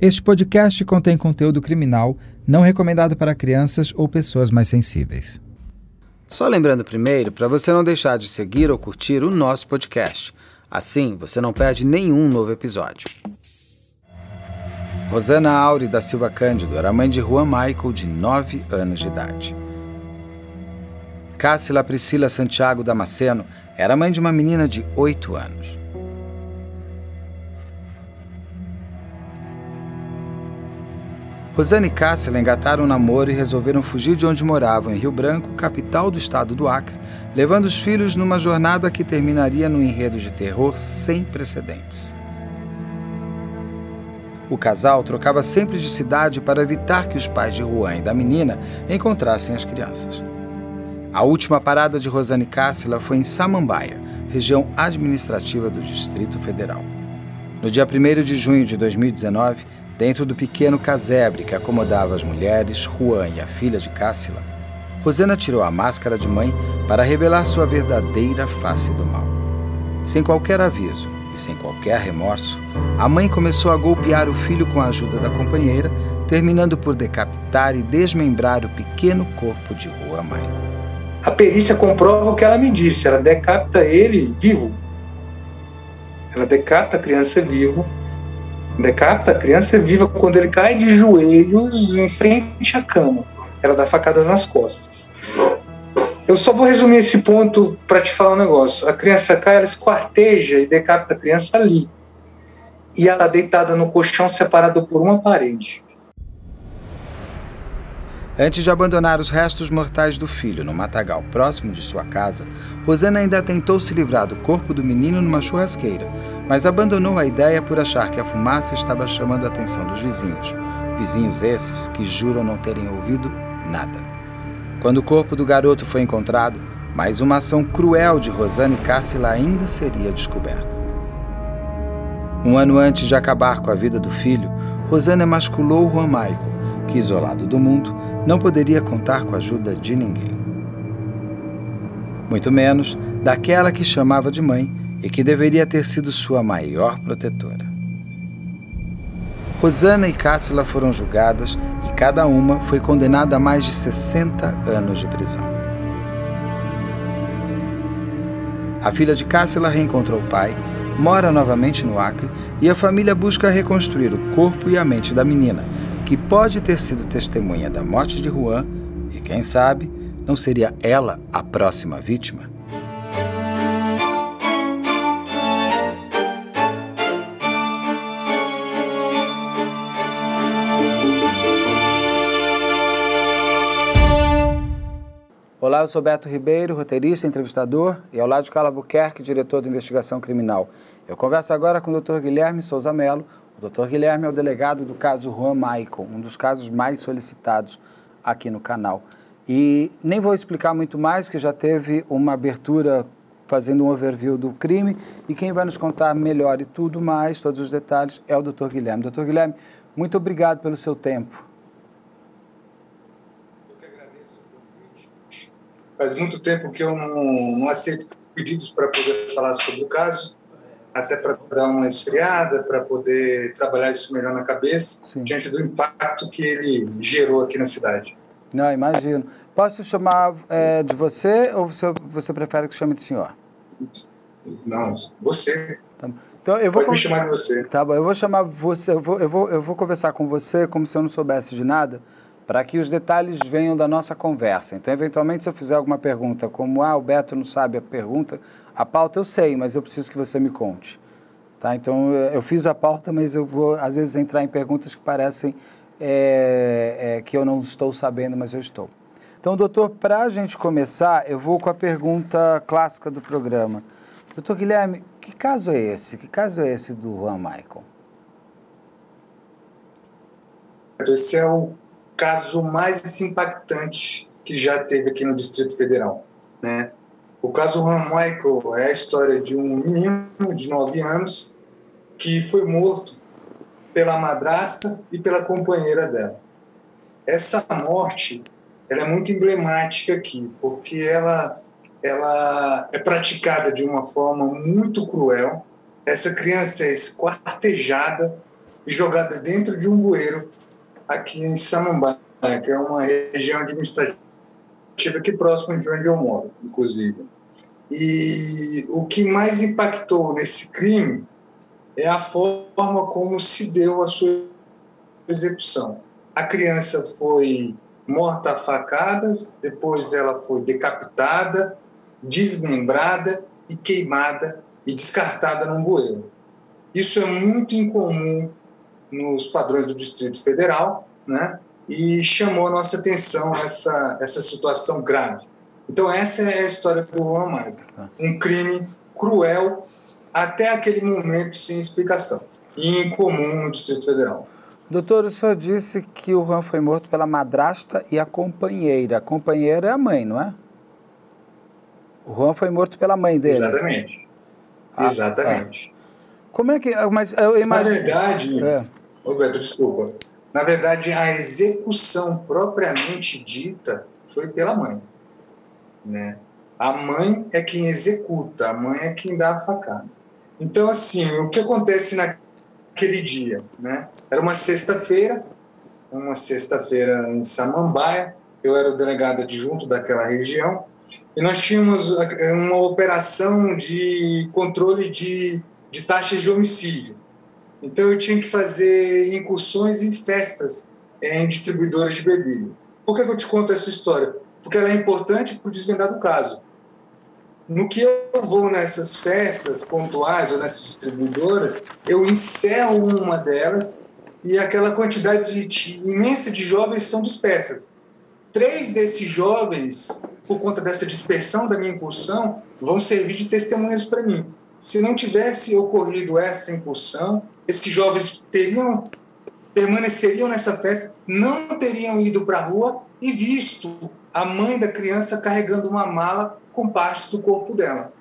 Este podcast contém conteúdo criminal não recomendado para crianças ou pessoas mais sensíveis. Só lembrando primeiro para você não deixar de seguir ou curtir o nosso podcast. Assim, você não perde nenhum novo episódio. Rosana Aure da Silva Cândido era mãe de Juan Michael, de 9 anos de idade. Cássila Priscila Santiago Damasceno era mãe de uma menina de 8 anos. Rosane e Cássila engataram um namoro e resolveram fugir de onde moravam, em Rio Branco, capital do estado do Acre, levando os filhos numa jornada que terminaria num enredo de terror sem precedentes. O casal trocava sempre de cidade para evitar que os pais de Juan e da menina encontrassem as crianças. A última parada de Rosane Cássila foi em Samambaia, região administrativa do Distrito Federal. No dia 1 de junho de 2019, Dentro do pequeno casebre que acomodava as mulheres, Juan e a filha de Cássila, Rosana tirou a máscara de mãe para revelar sua verdadeira face do mal. Sem qualquer aviso e sem qualquer remorso, a mãe começou a golpear o filho com a ajuda da companheira, terminando por decapitar e desmembrar o pequeno corpo de Juan Michael. A perícia comprova o que ela me disse, ela decapita ele vivo. Ela decapita a criança vivo Decapita a criança viva quando ele cai de joelhos em frente à cama. Ela dá facadas nas costas. Eu só vou resumir esse ponto para te falar um negócio. A criança cai, ela esquarteja e decapita a criança ali. E ela deitada no colchão separado por uma parede. Antes de abandonar os restos mortais do filho no matagal próximo de sua casa, Rosana ainda tentou se livrar do corpo do menino numa churrasqueira, mas abandonou a ideia por achar que a fumaça estava chamando a atenção dos vizinhos. Vizinhos esses que juram não terem ouvido nada. Quando o corpo do garoto foi encontrado, mais uma ação cruel de Rosana e Cássila ainda seria descoberta. Um ano antes de acabar com a vida do filho, Rosana emasculou Juan Maico, que, isolado do mundo, não poderia contar com a ajuda de ninguém. Muito menos daquela que chamava de mãe e que deveria ter sido sua maior protetora. Rosana e Cássila foram julgadas e cada uma foi condenada a mais de 60 anos de prisão. A filha de Cássila reencontrou o pai, mora novamente no Acre e a família busca reconstruir o corpo e a mente da menina, que pode ter sido testemunha da morte de Juan e, quem sabe, não seria ela a próxima vítima? Olá, eu sou Beto Ribeiro, roteirista, entrevistador, e ao lado de Carla Buquerque, diretor de investigação criminal. Eu converso agora com o Dr. Guilherme Souza Melo, o doutor Guilherme é o delegado do caso Juan Michael, um dos casos mais solicitados aqui no canal. E nem vou explicar muito mais, porque já teve uma abertura fazendo um overview do crime, e quem vai nos contar melhor e tudo mais, todos os detalhes, é o doutor Guilherme. Doutor Guilherme, muito obrigado pelo seu tempo. Eu que agradeço o convite. Faz muito tempo que eu não, não aceito pedidos para poder falar sobre o caso até para dar uma esfriada, para poder trabalhar isso melhor na cabeça, Sim. diante do impacto que ele gerou aqui na cidade. Não, imagino. Posso chamar é, de você ou você, você prefere que chame de senhor? Não, você. Tá então, eu vou Pode me chamar de você. Tá bom, eu vou chamar você, eu vou, eu vou, eu vou conversar com você como se eu não soubesse de nada, para que os detalhes venham da nossa conversa. Então, eventualmente, se eu fizer alguma pergunta, como ah, o Beto não sabe a pergunta, a pauta eu sei, mas eu preciso que você me conte. Tá? Então, eu fiz a pauta, mas eu vou, às vezes, entrar em perguntas que parecem é, é, que eu não estou sabendo, mas eu estou. Então, doutor, para a gente começar, eu vou com a pergunta clássica do programa. Doutor Guilherme, que caso é esse? Que caso é esse do Juan Michael? Esse é o caso mais impactante que já teve aqui no Distrito Federal, né? O caso Juan Michael é a história de um menino de 9 anos que foi morto pela madrasta e pela companheira dela. Essa morte ela é muito emblemática aqui, porque ela, ela é praticada de uma forma muito cruel. Essa criança é esquartejada e jogada dentro de um bueiro aqui em Samambaia, que é uma região administrativa aqui próximo de onde eu moro, inclusive. E o que mais impactou nesse crime é a forma como se deu a sua execução. A criança foi morta a facadas, depois ela foi decapitada, desmembrada e queimada e descartada num bueiro. Isso é muito incomum nos padrões do Distrito Federal, né? E chamou a nossa atenção essa essa situação grave. Então essa é a história do Juan Maica. Tá. Um crime cruel até aquele momento sem explicação e incomum no Distrito Federal. Doutor, o senhor disse que o Juan foi morto pela madrasta e a companheira. A companheira é a mãe, não é? O Juan foi morto pela mãe dele. Exatamente. Ah, Exatamente. É. Como é que. Mas eu imagino. Na verdade. É. Roberto, desculpa. Na verdade, a execução propriamente dita foi pela mãe. Né? A mãe é quem executa, a mãe é quem dá a facada. Então, assim, o que acontece naquele dia? Né? Era uma sexta-feira, uma sexta-feira em Samambaia, eu era o delegado adjunto daquela região, e nós tínhamos uma operação de controle de, de taxas de homicídio. Então eu tinha que fazer incursões em festas em distribuidoras de bebidas. Por que eu te conto essa história? Porque ela é importante para o desvendar do caso. No que eu vou nessas festas pontuais ou nessas distribuidoras, eu encerro uma delas e aquela quantidade de, imensa de jovens são dispersas. Três desses jovens, por conta dessa dispersão da minha incursão, vão servir de testemunhas para mim. Se não tivesse ocorrido essa incursão, esses jovens teriam permaneceriam nessa festa, não teriam ido para a rua e visto a mãe da criança carregando uma mala com partes do corpo dela.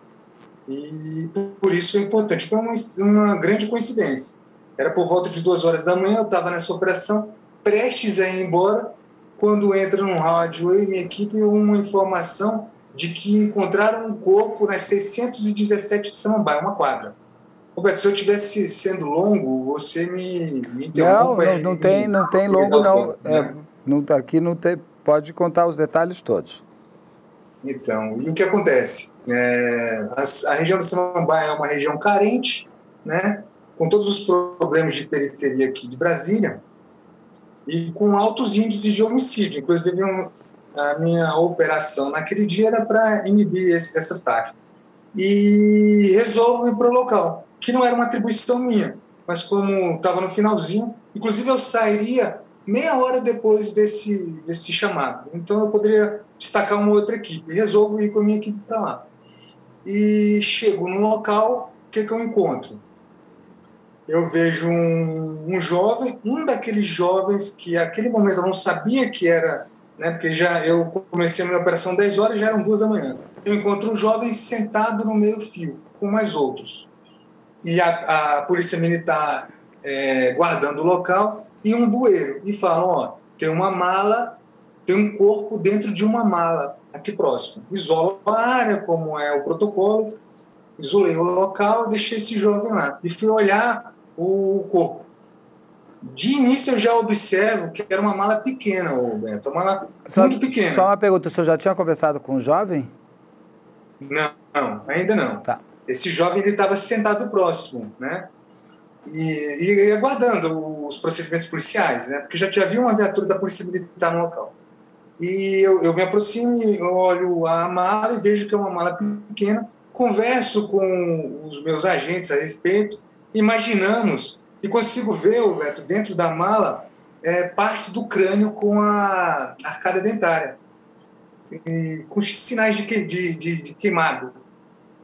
E por isso é importante. Foi uma, uma grande coincidência. Era por volta de duas horas da manhã, eu estava nessa operação, prestes a ir embora, quando entra no rádio eu e minha equipe uma informação de que encontraram um corpo nas 617 de Samambaia, uma quadra. Roberto, se eu tivesse sendo longo, você me, me. Não, não, não tem, não tem longo, não. É, não tá aqui não tem, pode contar os detalhes todos. Então, e o que acontece? É, a, a, região do Samambaia é uma região carente, né, com todos os problemas de periferia aqui de Brasília, e com altos índices de homicídio. Inclusive, um, a minha operação naquele dia era para inibir esse, essas taxas. E resolvo ir para o local que não era uma atribuição minha, mas como estava no finalzinho, inclusive eu sairia meia hora depois desse, desse chamado. Então eu poderia destacar uma outra equipe. Resolvo ir com a minha equipe para lá. E chego no local, o que, que eu encontro? Eu vejo um, um jovem, um daqueles jovens que naquele momento eu não sabia que era, né, porque já eu comecei a minha operação 10 horas já eram duas da manhã. Eu encontro um jovem sentado no meio fio, com mais outros e a, a polícia militar é, guardando o local e um bueiro e falam, ó, tem uma mala, tem um corpo dentro de uma mala aqui próximo. Isola a área, como é o protocolo, isolei o local e deixei esse jovem lá. E fui olhar o corpo. De início eu já observo que era uma mala pequena, Beto, uma mala só, muito pequena. Só uma pergunta, o senhor já tinha conversado com o jovem? Não, não ainda não. Tá esse jovem ele estava sentado próximo, né? E, e, aguardando os procedimentos policiais, né? Porque já tinha havia uma viatura da polícia militar no local. E eu, eu me aproximo, olho a mala e vejo que é uma mala pequena. Converso com os meus agentes a respeito, imaginamos e consigo ver, Roberto, dentro da mala é, partes do crânio com a arcada dentária, e, com sinais de, de, de, de queimado,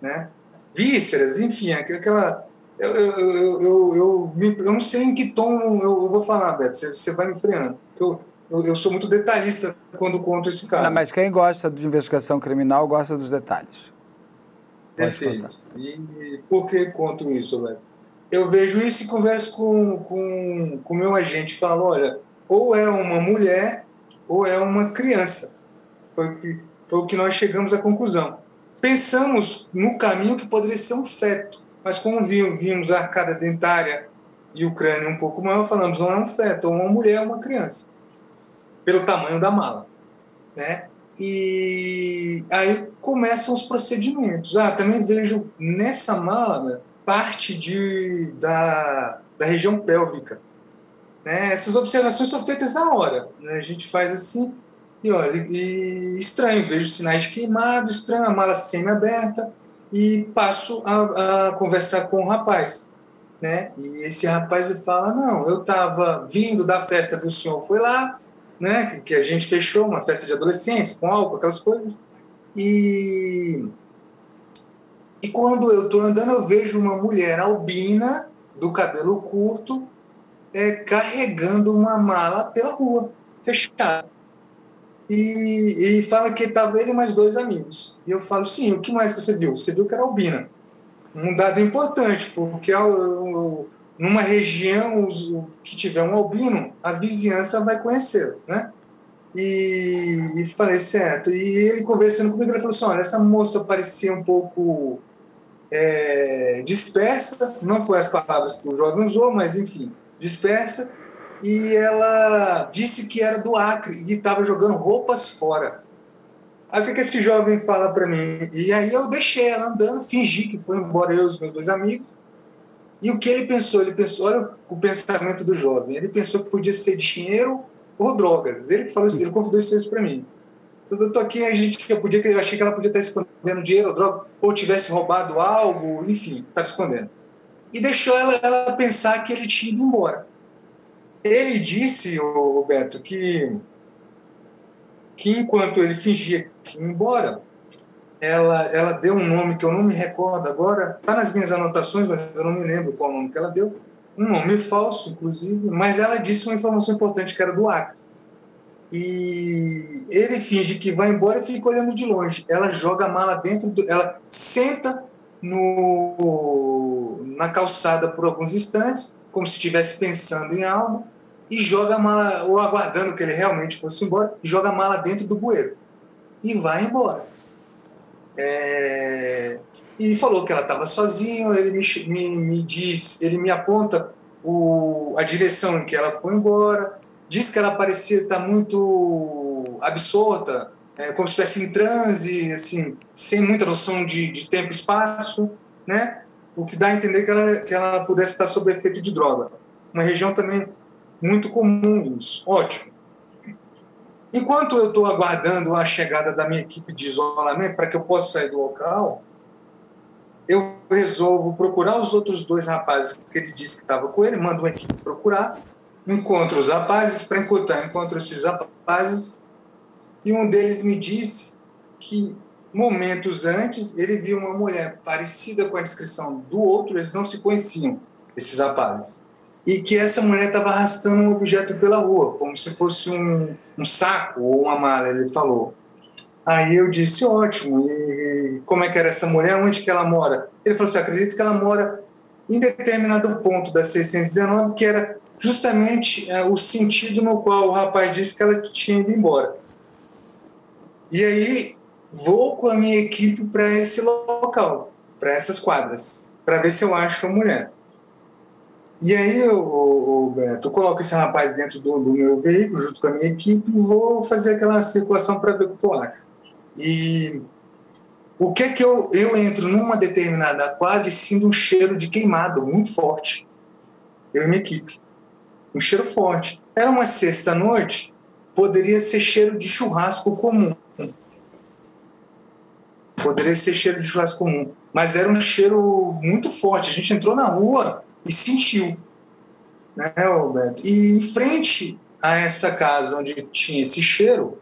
né? Vísceras, enfim, aquela. Eu, eu, eu, eu, eu, não sei em que tom eu, vou falar, Beto, você, você vai me freando. Eu, eu, eu, sou muito detalhista quando conto esse caso. Não, mas quem gosta de investigação criminal gosta dos detalhes. Perfeito. E por que conto isso, Beto? Eu vejo isso e converso com o com, com meu agente falo, olha, ou é uma mulher ou é uma criança. Foi, que, foi o que nós chegamos à conclusão. Pensamos no caminho que poderia ser um feto, mas como vimos, a arcada dentária e o crânio um pouco maior, falamos, não é um feto, ou uma mulher, ou uma criança, pelo tamanho da mala, né? E aí começam os procedimentos. Ah, também vejo nessa mala parte de, da, da região pélvica. Né? Essas observações são feitas na hora. Né? A gente faz assim, e olha, e estranho, vejo sinais de queimado, estranho, a mala semi-aberta, e passo a, a, conversar com o rapaz. Né? E esse rapaz fala: Não, eu estava vindo da festa do senhor, foi lá, né? que a gente fechou, uma festa de adolescentes, com álcool, aquelas coisas. E, e quando eu estou andando, eu vejo uma mulher albina, do cabelo curto, é, carregando uma mala pela rua, fechada. E, e fala que estava ele e mais dois amigos. E eu falo, sim, o que mais você viu? Você viu que era albina. Um dado importante, porque numa região que tiver um albino, a vizinhança vai conhecê-lo, né? E, e, falei, certo. E ele conversando comigo, ele falou assim, olha, essa moça parecia um pouco é, dispersa, não foi as palavras que o jovem usou, mas enfim, dispersa, e ela disse que era do Acre e estava jogando roupas fora. Aí o que, que esse jovem fala para mim? E aí eu deixei ela andando, fingi que foi embora eu e os meus dois amigos. E o que ele pensou? Ele pensou, olha o pensamento do jovem, ele pensou que podia ser dinheiro ou drogas. Ele falou isso, ele confidou isso para mim. Eu tô aqui, a gente eu podia, eu achei que ela podia estar escondendo dinheiro ou droga, ou tivesse roubado algo, enfim, estava escondendo. E deixou ela, ela pensar que ele tinha ido embora. Ele disse, Roberto, que, que enquanto ele fingia que ia embora, ela, ela deu um nome que eu não me recordo agora, está nas minhas anotações, mas eu não me lembro qual nome que ela deu, um nome falso, inclusive, mas ela disse uma informação importante que era do Acre. E ele finge que vai embora e fica olhando de longe. Ela joga a mala dentro, do, ela senta no, na calçada por alguns instantes, como se estivesse pensando em algo, e joga a mala, ou aguardando que ele realmente fosse embora, joga a mala dentro do bueiro e vai embora. É, e falou que ela estava sozinha, ele me, me, me, diz, ele me aponta o, a direção em que ela foi embora, diz que ela parecia estar muito absorta, é, como se estivesse em transe, assim, sem muita noção de, de tempo e espaço, né? O que dá a entender que ela, que ela pudesse estar sob efeito de droga. Uma região também muito comum isso. Ótimo. Enquanto eu estou aguardando a chegada da minha equipe de isolamento para que eu possa sair do local, eu resolvo procurar os outros dois rapazes que ele disse que estava com ele, mando uma equipe procurar, encontro os rapazes, para encontrar, encontro esses rapazes, e um deles me disse que momentos antes ele viu uma mulher parecida com a descrição do outro, eles não se conheciam, esses rapazes e que essa mulher estava arrastando um objeto pela rua, como se fosse um, um saco ou uma mala, ele falou. Aí eu disse, ótimo, e como é que era essa mulher, onde que ela mora? Ele falou assim, acredito que ela mora em determinado ponto da 619, que era justamente é, o sentido no qual o rapaz disse que ela tinha ido embora. E aí vou com a minha equipe para esse local, para essas quadras, para ver se eu acho a mulher. E aí, o, Beto, eu coloco esse rapaz dentro do, do, meu veículo, junto com a minha equipe, e vou fazer aquela circulação para ver o que eu acho. E o que é que eu, eu entro numa determinada quadra e sinto um cheiro de queimado muito forte. Eu e minha equipe. Um cheiro forte. Era uma sexta-noite, poderia ser cheiro de churrasco comum. Poderia ser cheiro de churrasco comum. Mas era um cheiro muito forte. A gente entrou na rua e sentiu, né, Roberto? E em frente a essa casa onde tinha esse cheiro,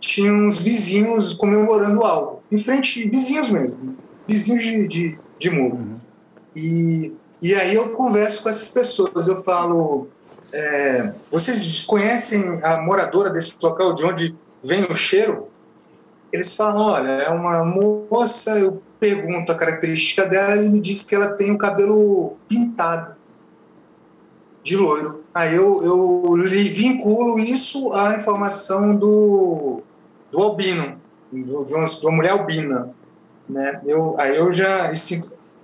tinha uns vizinhos comemorando algo. Em frente, vizinhos mesmo, vizinhos de, de, de muro. Uhum. E, e aí eu converso com essas pessoas, eu falo, é, vocês conhecem a moradora desse local de onde vem o cheiro? Eles falam, olha, é uma moça, eu pergunto a característica dela e me diz que ela tem o cabelo pintado de loiro. Aí eu, eu vinculo isso à informação do, do albino, de, uma, de uma mulher albina. Né? Eu, aí eu já.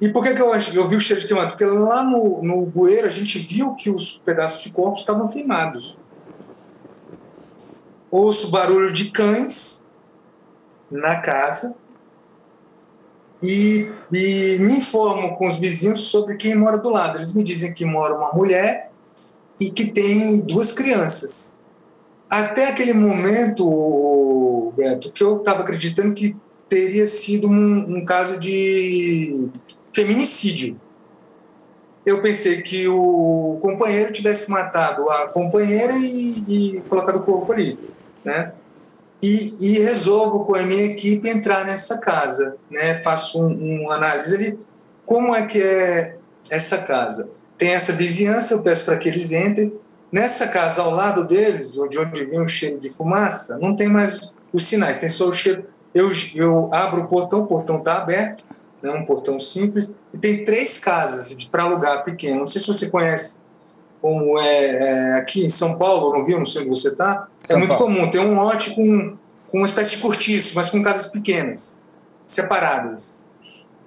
E por que, que eu, eu vi o cheiro de queimado? Porque lá no, no bueiro a gente viu que os pedaços de corpo estavam queimados. Ouço barulho de cães na casa e, e me informo com os vizinhos sobre quem mora do lado. Eles me dizem que mora uma mulher e que tem duas crianças. Até aquele momento, Beto, que eu estava acreditando que teria sido um, um caso de feminicídio. Eu pensei que o companheiro tivesse matado a companheira e, e colocado o corpo ali, né? E, e, resolvo com a minha equipe entrar nessa casa, né? Faço um, um análise ali, como é que é essa casa. Tem essa vizinhança, eu peço para que eles entrem. Nessa casa, ao lado deles, de onde vem o cheiro de fumaça, não tem mais os sinais, tem só o cheiro. Eu, eu abro o portão, o portão está aberto, né, um portão simples, e tem três casas para alugar pequeno. Não sei se você conhece como é, é, aqui em São Paulo, no Rio, não sei onde você está. É muito Paulo. comum, tem um lote com, com uma espécie de cortiço, mas com casas pequenas, separadas.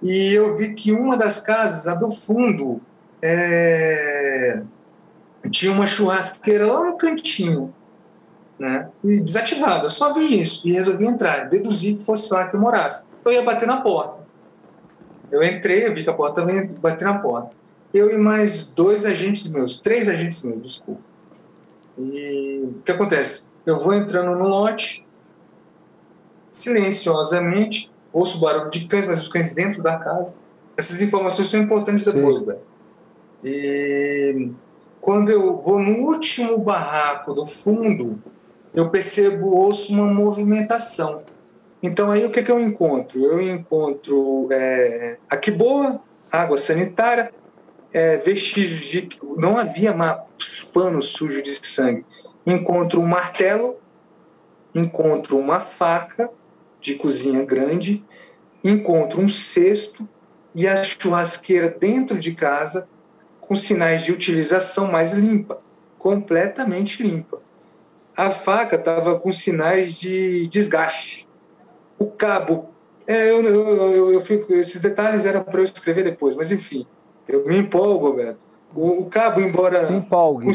E eu vi que uma das casas, a do fundo, é, tinha uma churrasqueira lá no cantinho, né? E desativada. Só vi isso e resolvi entrar. Deduzi que fosse lá que eu morasse. Eu ia bater na porta. Eu entrei, eu vi que a porta também bati na porta. Eu e mais dois agentes meus, três agentes meus, desculpa. E o que acontece? Eu vou entrando no lote, silenciosamente, ouço o barulho de cães, mas os cães dentro da casa. Essas informações são importantes depois, velho. E quando eu vou no último barraco do fundo, eu percebo, ouço uma movimentação. Então aí o que, que eu encontro? Eu encontro é, aqui boa, água sanitária, é, vestígios de. Não havia pano sujo de sangue. Encontro um martelo, encontro uma faca de cozinha grande, encontro um cesto e a churrasqueira dentro de casa com sinais de utilização mais limpa, completamente limpa. A faca estava com sinais de desgaste. O cabo, é, eu, eu, eu, eu, fico, esses detalhes eram para eu escrever depois, mas enfim, eu me empolgo, Beto. O, o cabo, embora. Se empolgue.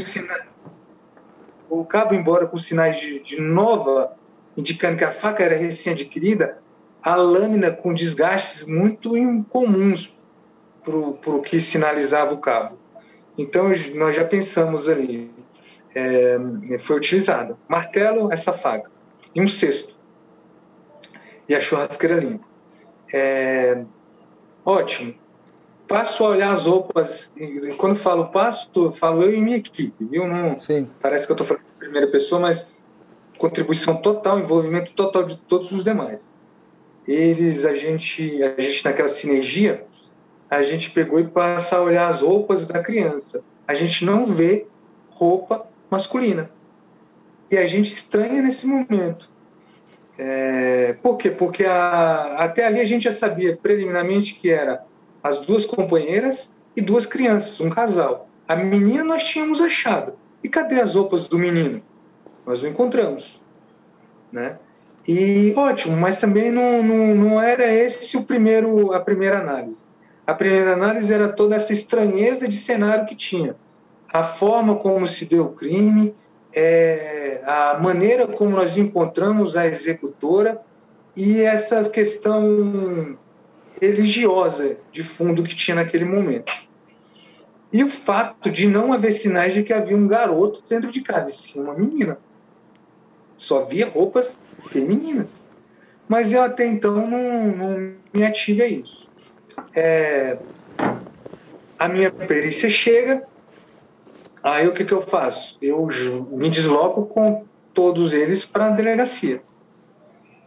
O cabo, embora com sinais de, de nova, indicando que a faca era recém-adquirida, a lâmina com desgastes muito incomuns para o que sinalizava o cabo. Então, nós já pensamos ali, é, foi utilizado martelo, essa faca, e um cesto, e a churrasqueira limpa. É, ótimo. Passo a olhar as roupas, e quando falo passo, falo eu e minha equipe, viu? Não, Sim. Parece que eu estou falando em primeira pessoa, mas contribuição total, envolvimento total de todos os demais. Eles, a gente, a gente naquela sinergia, a gente pegou e passa a olhar as roupas da criança. A gente não vê roupa masculina. E a gente estranha nesse momento. É, por quê? Porque a, até ali a gente já sabia preliminarmente que era as duas companheiras e duas crianças, um casal. A menina nós tínhamos achado. E cadê as roupas do menino? Nós não encontramos. Né? E ótimo, mas também não, não, não era esse o primeiro, a primeira análise. A primeira análise era toda essa estranheza de cenário que tinha. A forma como se deu o crime, é, a maneira como nós encontramos a executora e essa questão religiosa de fundo que tinha naquele momento. E o fato de não haver sinais de que havia um garoto dentro de casa, e sim uma menina. Só via roupas femininas. Mas eu até então não, não me ative a isso é, a minha perícia chega, aí o que, que eu faço? Eu me desloco com todos eles para a delegacia,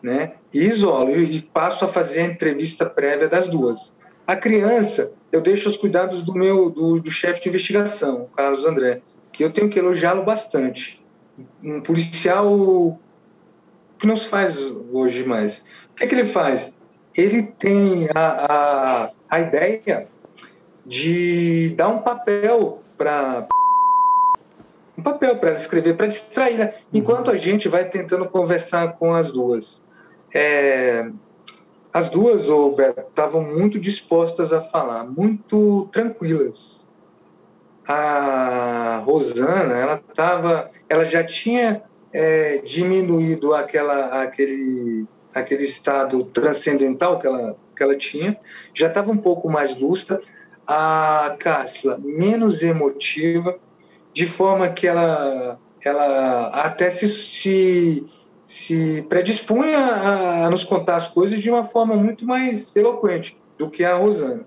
né? E isolo e passo a fazer a entrevista prévia das duas. A criança, eu deixo os cuidados do meu do, do chefe de investigação, o Carlos André, que eu tenho que elogiá-lo bastante. Um policial que não se faz hoje mais. O que, é que ele faz? ele tem a, a, a ideia de dar um papel para um papel para ela escrever, para distrair, né? enquanto a gente vai tentando conversar com as duas. É, as duas, Roberto, estavam muito dispostas a falar, muito tranquilas. A Rosana, ela estava, ela já tinha é, diminuído aquela, aquele, aquele estado transcendental que ela, que ela tinha, já estava um pouco mais lúcida. A Cássila, menos emotiva, de forma que ela, ela até se, se, se predispunha a, a nos contar as coisas de uma forma muito mais eloquente do que a Rosana.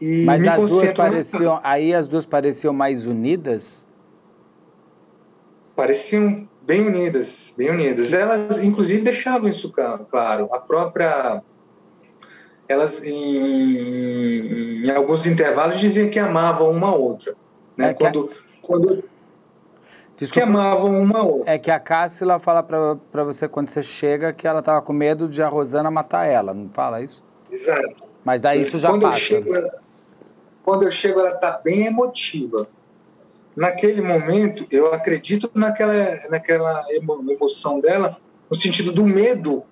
E Mas as duas pareciam, aí as duas pareciam mais unidas? Pareciam bem unidas, bem unidas. Elas, inclusive, deixavam isso claro. A própria, elas em, em alguns intervalos diziam que amavam uma outra, né? É quando, a... quando Desculpa, que amavam uma outra. É que a Cássila fala para você quando você chega que ela estava com medo de a Rosana matar ela, não fala isso? Exato. Mas daí isso já quando passa. Eu chego, ela, quando eu chego, ela está bem emotiva naquele momento, eu acredito naquela, naquela emoção dela, no sentido do medo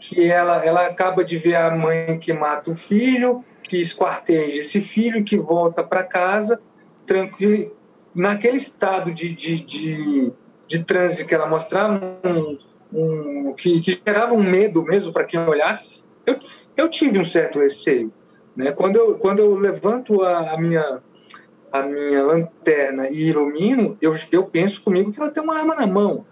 que ela, ela acaba de ver a mãe que mata o filho, que esquarteja esse filho, que volta para casa, tranquilo, naquele estado de, de, de, de transe que ela mostrava, um, um, que, que, gerava um medo mesmo para quem olhasse, eu, eu tive um certo receio. Né? Quando, eu, quando eu levanto a, a minha a minha lanterna e ilumino, eu, eu penso comigo que ela tem uma arma na mão,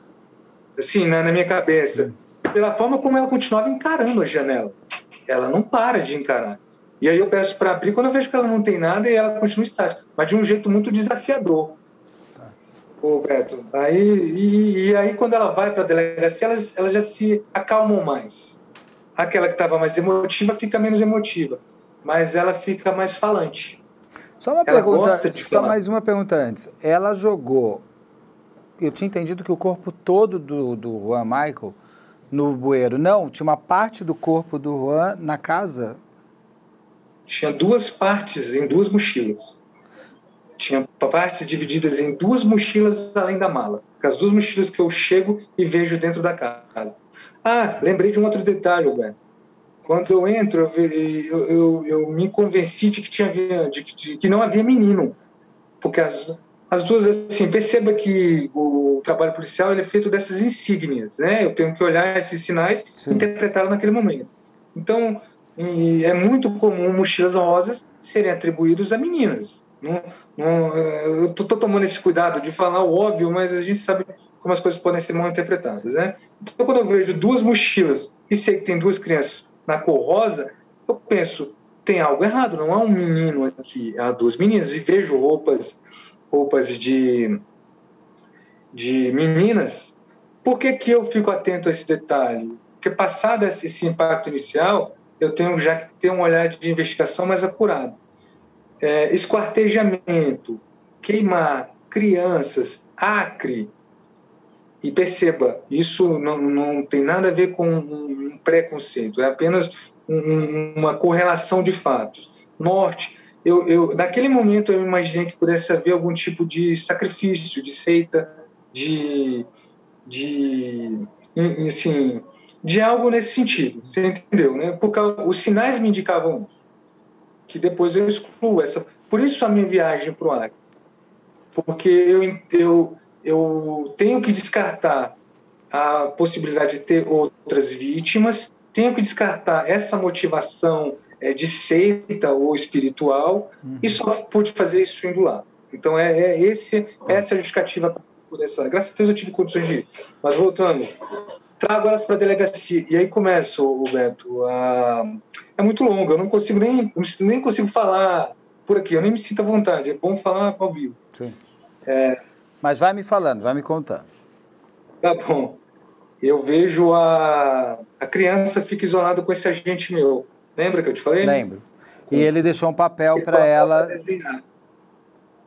assim, na, na minha cabeça. Pela forma como ela continuava encarando a janela. Ela não para de encarar. E aí eu peço para abrir quando eu vejo que ela não tem nada e ela continua estática, mas de um jeito muito desafiador. Ô, Beto, aí, e, e aí quando ela vai para a delegacia, elas, elas já se acalmam mais. Aquela que estava mais emotiva fica menos emotiva, mas ela fica mais falante. Só uma ela pergunta, só mais uma pergunta antes. Ela jogou. Eu tinha entendido que o corpo todo do, do Juan Michael no bueiro. Não, tinha uma parte do corpo do Juan na casa? Tinha duas partes em duas mochilas. Tinha partes divididas em duas mochilas além da mala. As duas mochilas que eu chego e vejo dentro da casa. Ah, lembrei de um outro detalhe, Roberto. Quando eu entro, eu, eu, eu me convenci de que, tinha, de, de, que não havia menino. Porque as, as duas, assim, perceba que o trabalho policial ele é feito dessas insígnias, né? Eu tenho que olhar esses sinais e interpretá-los naquele momento. Então, é muito comum mochilas rosas serem atribuídas a meninas. Não, não, eu estou tomando esse cuidado de falar o óbvio, mas a gente sabe como as coisas podem ser mal interpretadas, né? Então, quando eu vejo duas mochilas e sei que tem duas crianças na cor rosa, eu penso, tem algo errado, não há um menino aqui, há duas meninas, e vejo roupas, roupas de, de meninas. Por que, que eu fico atento a esse detalhe? Porque passado esse impacto inicial, eu tenho já que ter um olhar de investigação mais apurado. É, esquartejamento, queimar crianças, acre, e perceba, isso não, não tem nada a ver com um preconceito, é apenas um, uma correlação de fatos. Norte, eu, eu, naquele momento eu imaginei que pudesse haver algum tipo de sacrifício, de seita, de, de, assim, de algo nesse sentido, você entendeu, né? Porque os sinais me indicavam isso, que depois eu excluo essa. Por isso a minha viagem para o Acre, porque eu, eu eu tenho que descartar a possibilidade de ter outras vítimas, tenho que descartar essa motivação é, de seita ou espiritual uhum. e só pude fazer isso indo lá. Então é, é esse, essa é a justificativa por essa. Graças a Deus eu tive condições de ir. Mas voltando, trago elas para a delegacia e aí começa, Roberto. A... É muito longo, eu não consigo nem nem consigo falar por aqui, eu nem me sinto à vontade. É bom falar ao vivo. Sim. É, mas vai me falando, vai me contando. Tá bom. Eu vejo a, a criança fica isolada com esse agente meu. Lembra que eu te falei? Lembro. E ele deixou um papel para ela.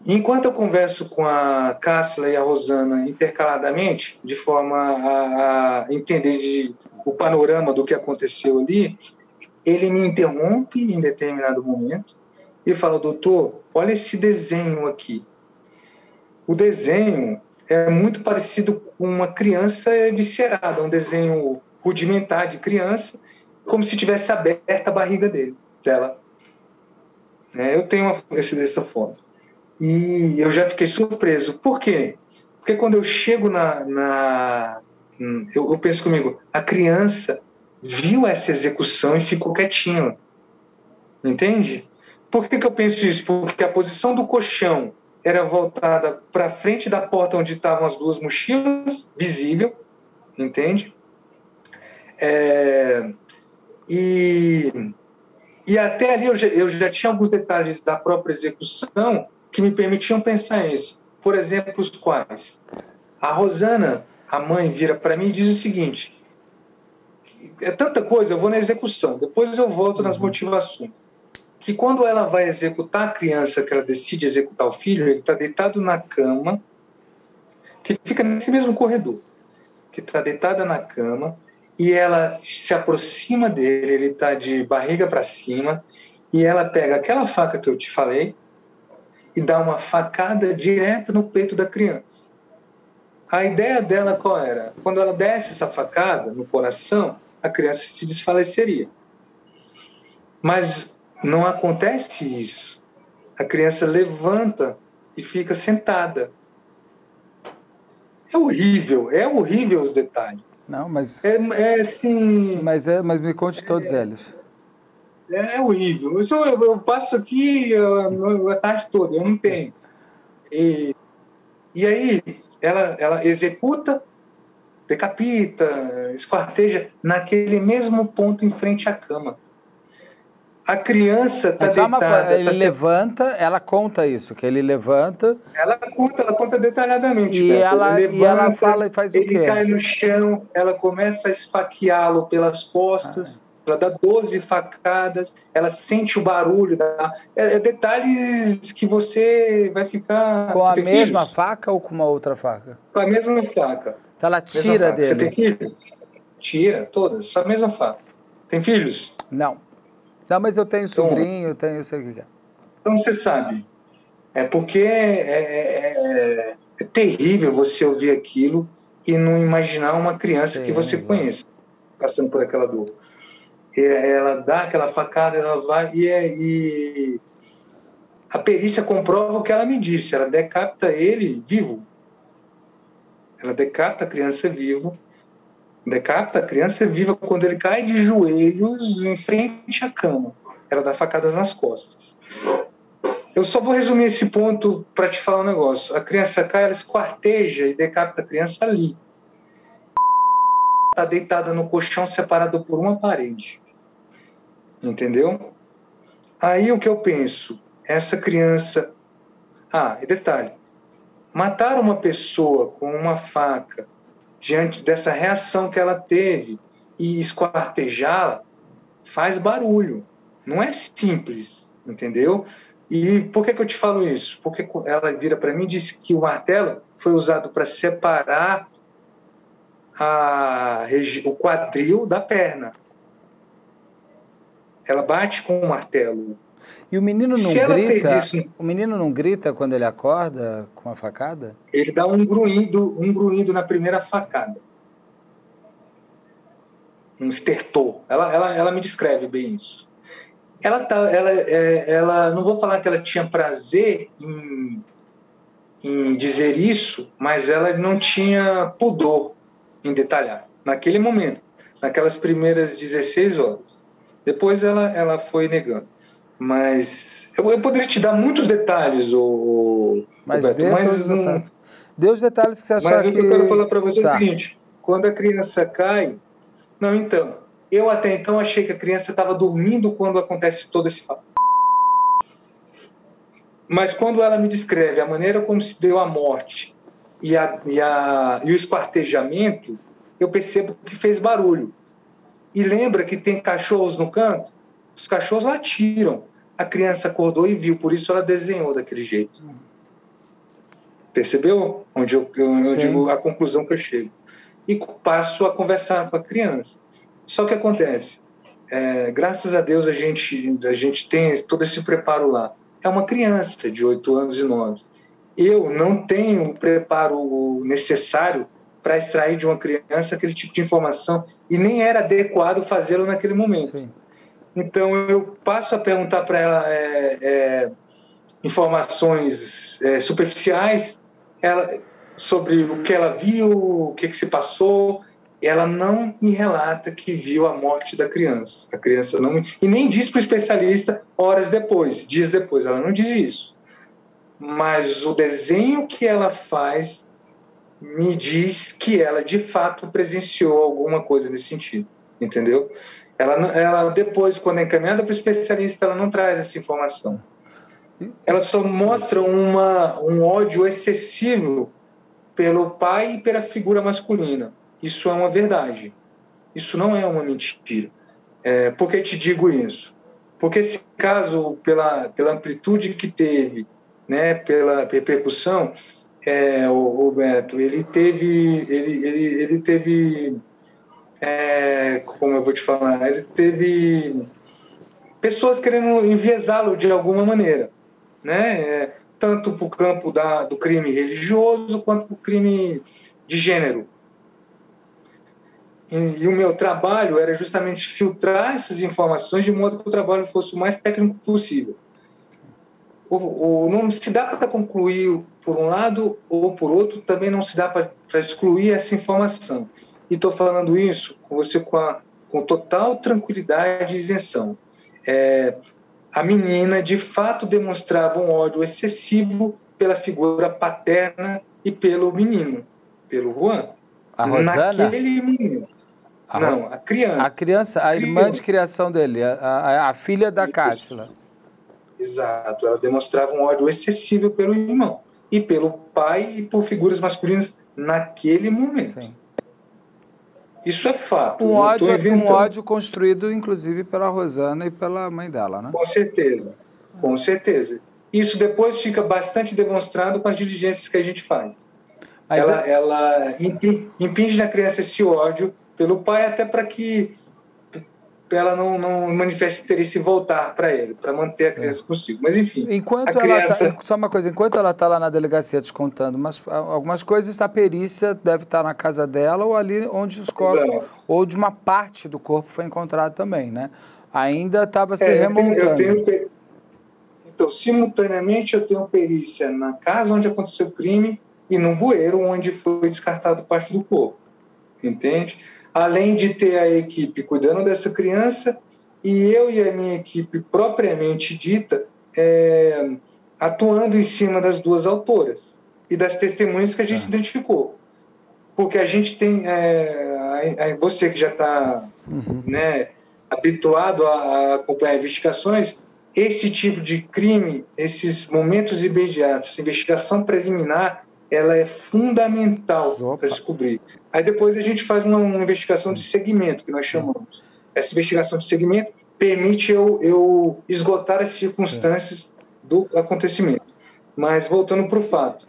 Enquanto eu converso com a Cássila e a Rosana intercaladamente, de forma a, a entender de, o panorama do que aconteceu ali, ele me interrompe em determinado momento e fala: Doutor, olha esse desenho aqui o desenho é muito parecido com uma criança viscerada, um desenho rudimentar de criança, como se tivesse aberta a barriga dele, dela. É, eu tenho uma, dessa foto. E eu já fiquei surpreso. Por quê? Porque quando eu chego na. na eu, eu penso comigo, a criança viu essa execução e ficou quietinho. Entende? Por que, que eu penso isso? Porque a posição do colchão era voltada para frente da porta onde estavam as duas mochilas, visível, entende? É, e, e até ali eu já, eu já tinha alguns detalhes da própria execução que me permitiam pensar isso. Por exemplo, os quais a Rosana, a mãe, vira para mim e diz o seguinte: é tanta coisa, eu vou na execução, depois eu volto nas uhum. motivações. Que quando ela vai executar a criança, que ela decide executar o filho, ele está deitado na cama, que fica nesse mesmo corredor, que está deitada na cama, e ela se aproxima dele, ele está de barriga para cima, e ela pega aquela faca que eu te falei e dá uma facada direto no peito da criança. A ideia dela qual era? Quando ela desse essa facada no coração, a criança se desfaleceria. Mas não acontece isso. A criança levanta e fica sentada. É horrível, é horrível os detalhes. Não, mas. É, é assim. Mas, é, mas me conte todos é, eles. É, é horrível. Eu, eu, eu passo aqui a, a tarde toda, eu não tenho. E, e aí, ela, ela executa decapita, esquarteja naquele mesmo ponto em frente à cama. A criança está deitada. ele tá levanta, ela conta isso, que ele levanta. Ela conta, ela conta detalhadamente. E, ela, levanta, e ela fala e faz o quê? Ele cai no chão, ela começa a esfaqueá-lo pelas costas. Ah. Ela dá 12 facadas, ela sente o barulho. Da... É, é detalhes que você vai ficar. Com a mesma filhos? faca ou com uma outra faca? Com a mesma faca. Então ela tira dele. Você tem filhos? Tira, todas, só a mesma faca. Tem filhos? Não. Não, mas eu tenho então, sobrinho, eu tenho sei o que é. Então você sabe. É porque é, é, é, é terrível você ouvir aquilo e não imaginar uma criança Sim, que você conhece passando por aquela dor. Ela dá aquela facada, ela vai e, é, e a perícia comprova o que ela me disse. Ela decapita ele vivo. Ela decapita a criança vivo, decapita a criança viva quando ele cai de joelhos em frente à cama. Ela dá facadas nas costas. Eu só vou resumir esse ponto para te falar um negócio. A criança cai, ela esquarteja e decapita a criança ali. Está deitada no colchão separado por uma parede. Entendeu? Aí o que eu penso? Essa criança. Ah, e detalhe: Matar uma pessoa com uma faca diante dessa reação que ela teve e esquartejá-la faz barulho. Não é simples, entendeu? E por que, que eu te falo isso? Porque ela vira para mim e disse que o martelo foi usado para separar a, o quadril da perna. Ela bate com o martelo. E o menino não Se grita? Isso, o menino não grita quando ele acorda com a facada? Ele dá um grunhido, um grunhido na primeira facada. Um estertor. Ela, ela, ela me descreve bem isso. Ela tá, ela, é, ela, não vou falar que ela tinha prazer em, em dizer isso, mas ela não tinha pudor em detalhar. Naquele momento, naquelas primeiras 16 horas. Depois ela, ela foi negando. Mas eu, eu poderia te dar muitos detalhes, o, mas Roberto, mas os detalhes. Dê os detalhes que você achar mas que... Mas eu quero falar para você tá. é o seguinte, quando a criança cai... Não, então, eu até então achei que a criança estava dormindo quando acontece todo esse. Mas quando ela me descreve a maneira como se deu a morte e, a, e, a, e o espartejamento, eu percebo que fez barulho. E lembra que tem cachorros no canto? Os cachorros latiram. A criança acordou e viu, por isso ela desenhou daquele jeito. Percebeu onde eu, onde eu, a conclusão que eu chego? E passo a conversar com a criança. Só que acontece, é, graças a Deus a gente, a gente tem todo esse preparo lá. É uma criança de 8 anos e 9. Eu não tenho o preparo necessário para extrair de uma criança aquele tipo de informação e nem era adequado fazê-lo naquele momento. Sim. Então eu passo a perguntar para ela é, é, informações é, superficiais ela, sobre o que ela viu, o que, que se passou. Ela não me relata que viu a morte da criança. A criança não e nem diz para o especialista horas depois, dias depois. Ela não diz isso. Mas o desenho que ela faz me diz que ela de fato presenciou alguma coisa nesse sentido, entendeu? Ela, ela depois, quando é encaminhada para o especialista, ela não traz essa informação. Ela só mostra uma, um ódio excessivo pelo pai e pela figura masculina. Isso é uma verdade. Isso não é uma mentira. É, por que te digo isso? Porque esse caso, pela, pela amplitude que teve, né, pela repercussão, é, o Roberto, ele teve, ele, ele, ele teve, é, como eu vou te falar, ele teve pessoas querendo enviesá-lo de alguma maneira, né? É, tanto para o campo da, do crime religioso quanto para o crime de gênero. E, e, o meu trabalho era justamente filtrar essas informações de modo que o trabalho fosse o mais técnico possível. O, o não se dá para concluir por um lado ou por outro, também não se dá para excluir essa informação. E estou falando isso com você com, a, com total tranquilidade e isenção. É, a menina, de fato, demonstrava um ódio excessivo pela figura paterna e pelo menino, pelo Juan. A Rosana? Naquele menino. A não, a criança. A criança, a irmã de criação dele, a, a, a filha da Cássila. Exato, ela demonstrava um ódio excessivo pelo irmão e pelo pai e por figuras masculinas naquele momento. Sim. Isso é fato. Um ódio, um ódio construído, inclusive, pela Rosana e pela mãe dela, né? Com certeza, com certeza. Isso depois fica bastante demonstrado com as diligências que a gente faz. Mas ela, é... ela impinge na criança esse ódio pelo pai até para que ela não, não manifeste interesse em voltar para ele, para manter a criança é. consigo. Mas enfim. Enquanto tá- criança... ela tá, só uma coisa, enquanto ela está lá na delegacia descontando mas algumas coisas, a perícia deve estar tá na casa dela ou ali onde os corpos, ou de uma parte do corpo foi encontrado também, né? Ainda estava se é, remontando. Eu tenho, eu tenho, então, simultaneamente eu tenho perícia na casa onde aconteceu o crime e no bueiro onde foi descartado parte do corpo. Entende? Além de ter a equipe cuidando dessa criança e eu e a minha equipe propriamente dita é, atuando em cima das duas autoras e das testemunhas que a gente ah. identificou. Porque a gente tem, é, você que já está uhum. né, habituado a acompanhar investigações, esse tipo de crime, esses momentos imediatos, investigação preliminar, ela é fundamental para descobrir. Aí depois a gente faz uma, uma, investigação de segmento, que nós chamamos. Essa investigação de segmento permite eu, eu esgotar as circunstâncias do acontecimento. Mas voltando para o fato,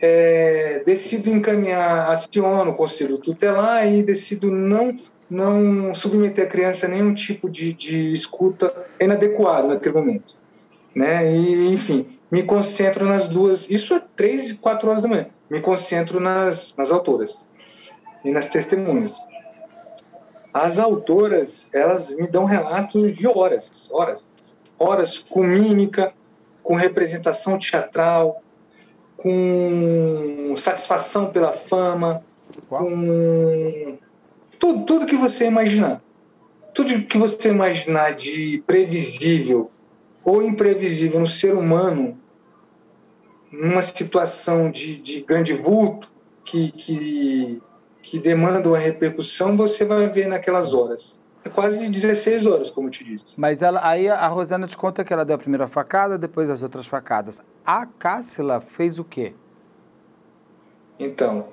é, decido encaminhar, aciono o conselho tutelar e decido não não submeter a criança a nenhum tipo de, de escuta inadequado naquele momento. Né? E, enfim, me concentro nas duas. Isso é três e quatro horas da manhã. Me concentro nas, nas autoras e nas testemunhas. As autoras, elas me dão relatos de horas, horas, horas com mímica, com representação teatral, com satisfação pela fama, Qual? com tudo, tudo que você imaginar. Tudo que você imaginar de previsível ou imprevisível no ser humano, numa situação de, de grande vulto que, que, que demanda uma repercussão, você vai ver naquelas horas. É quase 16 horas, como eu te disse. Mas ela, aí a Rosana te conta que ela deu a primeira facada, depois as outras facadas. A Cássila fez o quê? Então,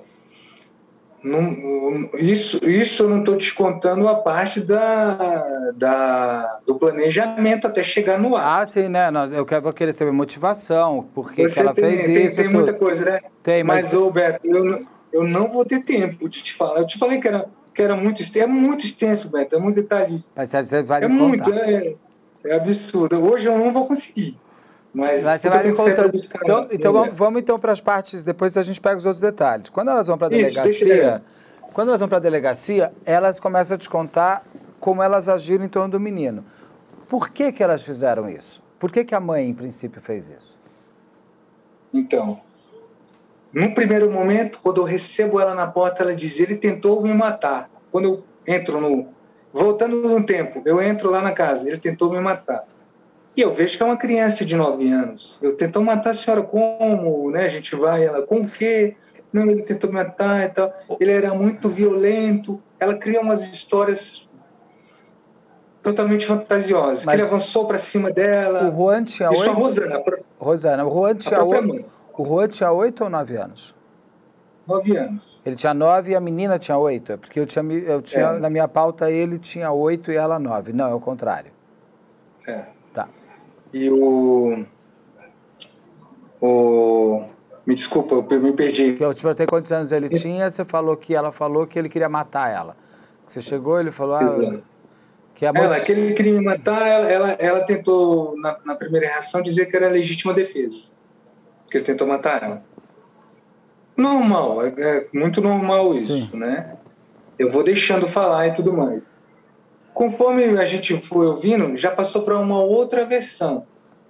não, isso, isso eu não estou te contando a parte da, da, do planejamento até chegar no ar. Ah, sim, né? Eu quero, vou querer saber motivação, por que, ela tem, fez tem, isso. Tem muita coisa, né? Tem, mas, mas Roberto, eu, eu não vou ter tempo de te falar. Eu te falei que era, que era muito extenso, é muito extenso, Beto, é muito detalhista. Mas você vai é me muito, contar. É, é absurdo. Hoje eu não vou conseguir. Mas, Mas você vai me contando. Então, então vamos, vamos, então para as partes, depois a gente pega os outros detalhes. Quando elas vão para a delegacia, quando elas vão para a delegacia, elas começam a te contar como elas agiram em torno do menino. Por que, que elas fizeram isso? Por que, que a mãe, em princípio, fez isso? Então, no primeiro momento, quando eu recebo ela na porta, ela diz: ele tentou me matar. Quando eu entro no. Voltando no tempo, eu entro lá na casa, ele tentou me matar. E eu vejo que é uma criança de 9 anos. Eu tentou matar a senhora como? Né? A gente vai, ela, com o quê? Não, ele tentou me matar e tal. Ele era muito violento. Ela cria umas histórias totalmente fantasiosas. Mas ele avançou para cima dela. O Juan tinha oito... Rosana. Rosana, o Juan tinha oito... O Juan tinha oito ou nove anos? Nove anos. Ele tinha nove e a menina tinha oito? É porque eu tinha, eu tinha é. na minha pauta ele tinha oito e ela nove. Não, é o contrário. É. E o. O. Me desculpa, eu me perdi. Eu te perguntei quantos anos ele tinha, você falou que ela falou que ele queria matar ela. Você chegou, ele falou. Ah, que a ela, que ele queria me matar, ela, ela, ela tentou, na, na, primeira reação, dizer que era legítima defesa. Que ele tentou matar ela. Normal, é, é muito normal isso, Sim. né? Eu vou deixando falar e tudo mais. Conforme a gente foi ouvindo, já passou para uma outra versão,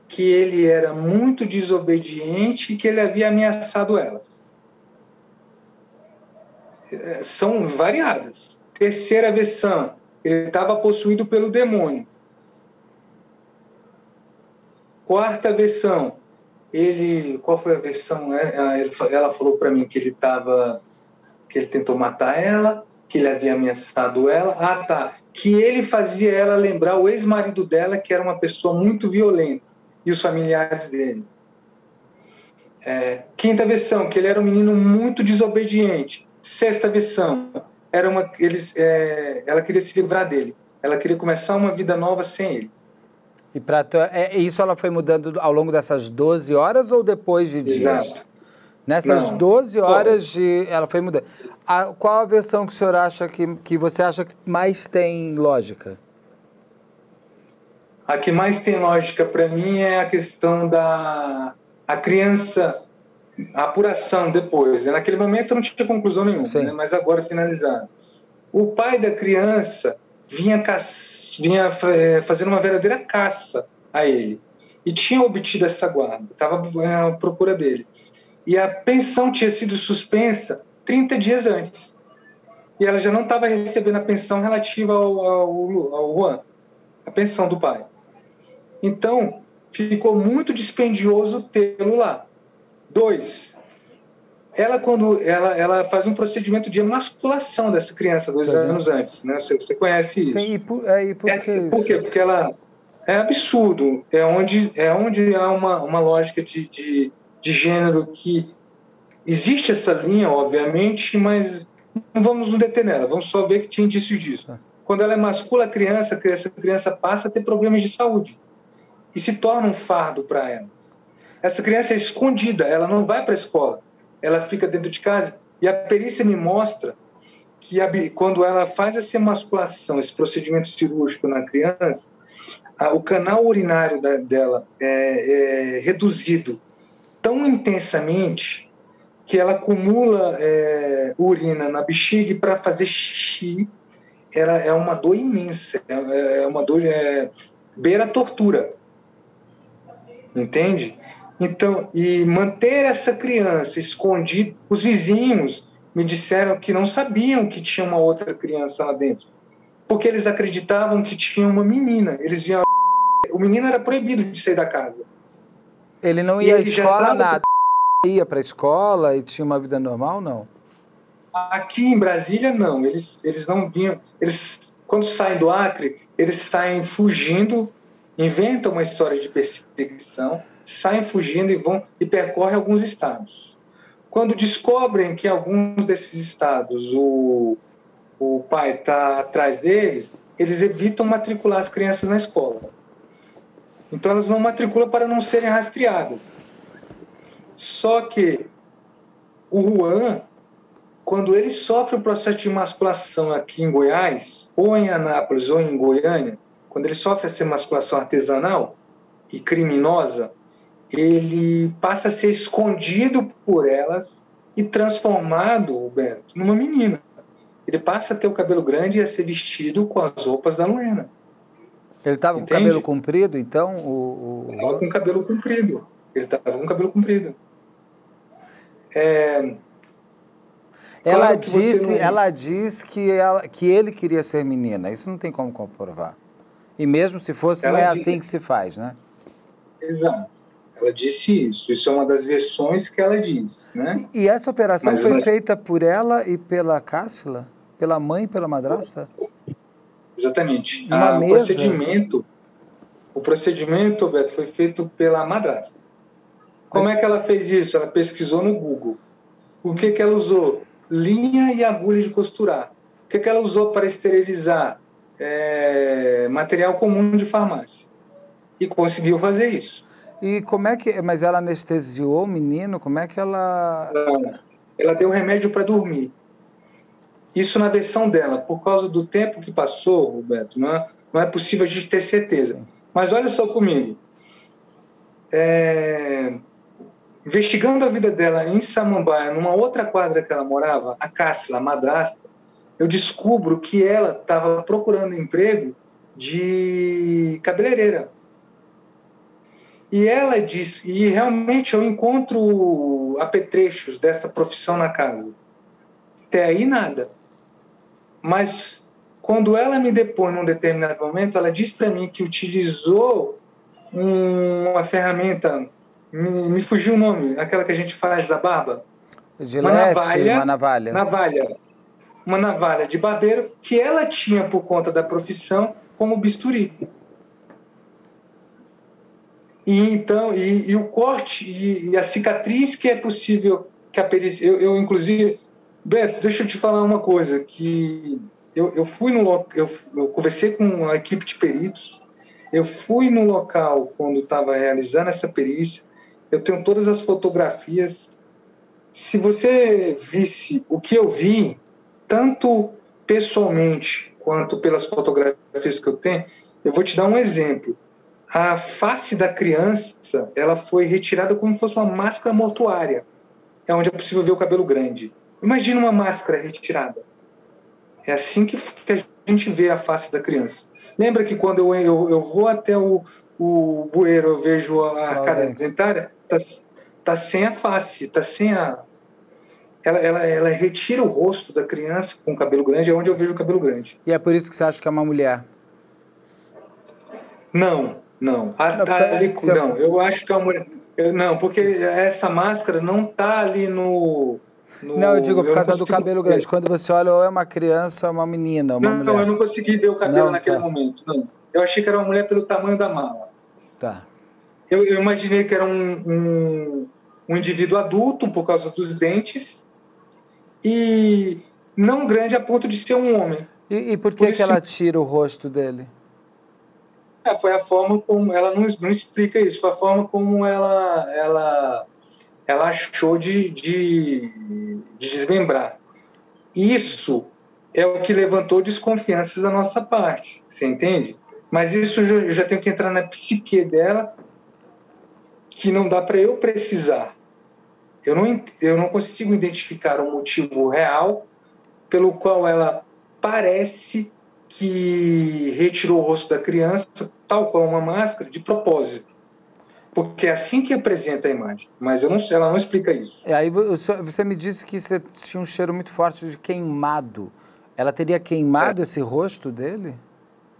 que ele era muito desobediente e que ele havia ameaçado elas. É, são variadas. Terceira versão, ele estava possuído pelo demônio. Quarta versão, ele, qual foi a versão? É, ah, ela falou para mim que ele estava, que ele tentou matar ela, que ele havia ameaçado ela. Ah, tá que ele fazia ela lembrar o ex-marido dela, que era uma pessoa muito violenta, e os familiares dele. É, quinta versão, que ele era um menino muito desobediente. Sexta versão, era uma, eles, é, ela queria se livrar dele. Ela queria começar uma vida nova sem ele. E pra, é, isso ela foi mudando ao longo dessas 12 horas ou depois de dias? Exato. Nessas Não. 12 horas de. Ela foi mudando. A, qual a versão que o senhor acha que, que você acha que mais tem lógica? A que mais tem lógica para mim é a questão da a criança, a apuração depois. Né? Naquele momento não tinha conclusão nenhuma, né? mas agora finalizado. O pai da criança vinha, vinha é, fazendo uma verdadeira caça a ele e tinha obtido essa guarda, estava é, à procura dele. E a pensão tinha sido suspensa 30 dias antes. E ela já não estava recebendo a pensão relativa ao, ao, ao Juan, a pensão do pai. Então, ficou muito dispendioso tê-lo lá. Dois, ela quando ela, ela faz um procedimento de emasculação dessa criança dois é. anos antes, né? Você, você conhece isso? Sim, e por, é, e por, por quê? Porque ela é absurdo, é onde é onde há uma, uma lógica de, de, de gênero que Existe essa linha, obviamente, mas não vamos nos deter nela, vamos só ver que tinha indícios disso. Tá. Quando ela emascula a criança, essa criança passa a ter problemas de saúde e se torna um fardo para ela. Essa criança é escondida, ela não vai para a escola, ela fica dentro de casa. E a perícia me mostra que a, quando ela faz essa emasculação, esse procedimento cirúrgico na criança, a, o canal urinário da, dela é, é reduzido tão intensamente que ela acumula é, urina na bexiga para fazer xixi era, é uma dor imensa, é, é uma dor é, beira tortura, entende? Então, e manter essa criança escondida, os vizinhos me disseram que não sabiam que tinha uma outra criança lá dentro, porque eles acreditavam que tinha uma menina. Eles viam o menino era proibido de sair da casa. Ele não ia à escola nada ia para a escola e tinha uma vida normal, não? Aqui em Brasília, não. Eles, eles não vinham. Eles, quando saem do Acre, eles saem fugindo, inventam uma história de perseguição, saem fugindo e vão e percorrem alguns estados. Quando descobrem que alguns desses estados o, o pai está atrás deles, eles evitam matricular as crianças na escola. Então elas não matriculam para não serem rastreadas. Só que o Juan, quando ele sofre o processo de emasculação aqui em Goiás, ou em Anápolis, ou em Goiânia, quando ele sofre essa emasculação artesanal e criminosa, ele passa a ser escondido por elas e transformado, Roberto, numa menina. Ele passa a ter o cabelo grande e a ser vestido com as roupas da Luena. Ele estava com cabelo comprido, então? O, o... Estava com cabelo comprido. Ele estava com cabelo comprido. É... Ela claro disse, não... ela diz que, ela, que ele queria ser menina. Isso não tem como comprovar. E mesmo se fosse, ela não é disse... assim que se faz, né? Exato. Ela disse isso. Isso é uma das versões que ela diz, né? E essa operação Mas foi feita por ela e pela Cássila? Pela mãe e pela madrasta? Exatamente. Uma ah, mesa? O procedimento, o procedimento, Beto, foi feito pela madrasta. Como Mas... é que ela fez isso? Ela pesquisou no Google. O que, que ela usou? Linha e agulha de costurar. O que, que ela usou para esterilizar? É, material comum de farmácia. E conseguiu fazer isso. E como é que. Mas ela anestesiou o menino? Como é que ela. Não, ela deu remédio para dormir. Isso na versão dela. Por causa do tempo que passou, Roberto, não é, não é possível a gente ter certeza. Sim. Mas olha só comigo. É, investigando a vida dela em Samambaia, numa outra quadra que ela morava, a Cássila, a madrasta, eu descubro que ela estava procurando emprego de cabeleireira. E ela diz, e realmente eu encontro apetrechos dessa profissão na casa. Até aí nada. Mas quando ela me depõe num determinado momento, ela diz para mim que utilizou uma ferramenta, me, fugiu o nome, aquela que a gente faz da barba. Gilete, uma navalha, uma navalha. Navalha. Uma navalha de barbeiro que ela tinha por conta da profissão como bisturi. E então, e, e o corte e, e, a cicatriz que é possível que a perícia. Eu, eu, inclusive, Beto, deixa eu te falar uma coisa que eu, eu fui no eu, eu conversei com a equipe de peritos, eu fui no local quando estava realizando essa perícia, eu tenho todas as fotografias. Se você visse o que eu vi, tanto pessoalmente quanto pelas fotografias que eu tenho, eu vou te dar um exemplo a face da criança ela foi retirada como se fosse uma máscara mortuária. É onde é possível ver o cabelo grande. Imagina uma máscara retirada. É assim que, que a gente vê a face da criança. Lembra que quando eu, eu, eu vou até o, o bueiro, eu vejo a cara dentária, tá, tá sem a face, tá sem a. Ela, ela, ela retira o rosto da criança com o cabelo grande, é onde eu vejo o cabelo grande. E é por isso que você acha que é uma mulher? Não, não, a, não, ali, não, eu acho que a mulher. Eu, não, porque essa máscara não tá ali no. No não, eu digo por causa do cabelo grande. Quando você olha, ou é uma criança, ou é uma menina, uma não, mulher. Não, eu não consegui ver o cabelo não, naquele tá. momento. Não. Eu achei que era uma mulher pelo tamanho da mala. Tá. Eu, eu imaginei que era um, um, um indivíduo adulto por causa dos dentes e não grande a ponto de ser um homem. E, e por que, por que ela tira o rosto dele? É, foi a forma como ela não, não explica isso, foi a forma como ela ela ela achou de, de, de desmembrar. Isso é o que levantou desconfianças da nossa parte, você entende? Mas isso eu já tenho que entrar na psique dela, que não dá para eu precisar. Eu não, eu não consigo identificar um motivo real pelo qual ela parece que retirou o rosto da criança, tal qual uma máscara, de propósito. Porque é assim que apresenta a imagem. Mas não, ela não explica isso. E aí você me disse que você tinha um cheiro muito forte de queimado. Ela teria queimado é. esse rosto dele?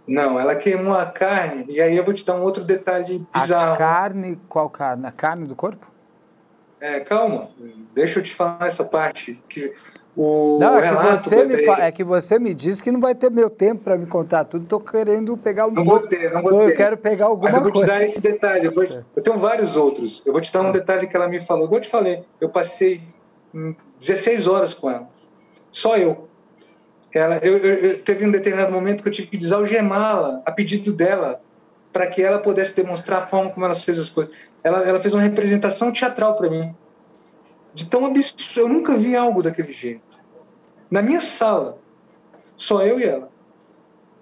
Não, ela queimou a carne. E aí eu vou te dar um outro detalhe bizarro. A carne, qual carne? A carne do corpo? É, calma. Deixa eu te falar essa parte. Que o não, é que, você me fa... é que você me disse que não vai ter meu tempo para me contar tudo. Estou querendo pegar um Não vou ter, não vou ter. Eu quero pegar alguma coisa. Mas eu vou coisa. te dar esse detalhe. Eu, vou... É. eu, tenho vários outros. Eu vou te dar um é. detalhe que ela me falou. Eu te falei, eu passei 16 horas com ela. Só eu. Ela, eu, eu, eu teve um determinado momento que eu tive que desalgemá-la a pedido dela para que ela pudesse demonstrar a forma como ela fez as coisas. Ela, ela fez uma representação teatral para mim de tão absurdo. Eu nunca vi algo daquele jeito. Na minha sala, só eu e ela.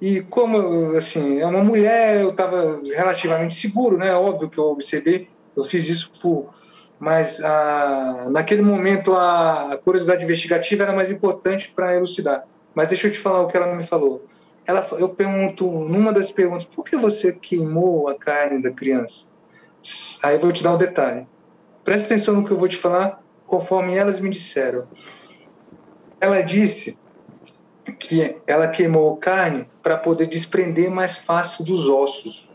E como, assim, é uma mulher, eu estava relativamente seguro, né? Óbvio que eu observei, Eu fiz isso por. Mas a, naquele momento a curiosidade investigativa era mais importante para elucidar. Mas deixa eu te falar o que ela me falou. Ela, eu pergunto, numa das perguntas, por que você queimou a carne da criança? Aí eu vou te dar um detalhe. Presta atenção no que eu vou te falar, conforme elas me disseram. Ela disse que ela queimou carne para poder desprender mais fácil dos ossos.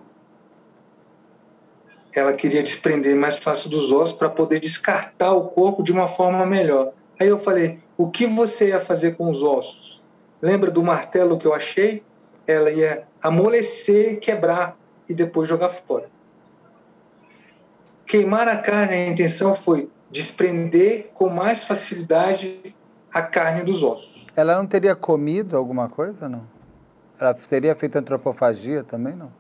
Ela queria desprender mais fácil dos ossos para poder descartar o corpo de uma forma melhor. Aí eu falei: o que você ia fazer com os ossos? Lembra do martelo que eu achei? Ela ia amolecer, quebrar e depois jogar fora. Queimar a carne, a intenção foi desprender com mais facilidade a carne dos ossos. Ela não teria comido alguma coisa, não? Ela teria feito antropofagia também, não?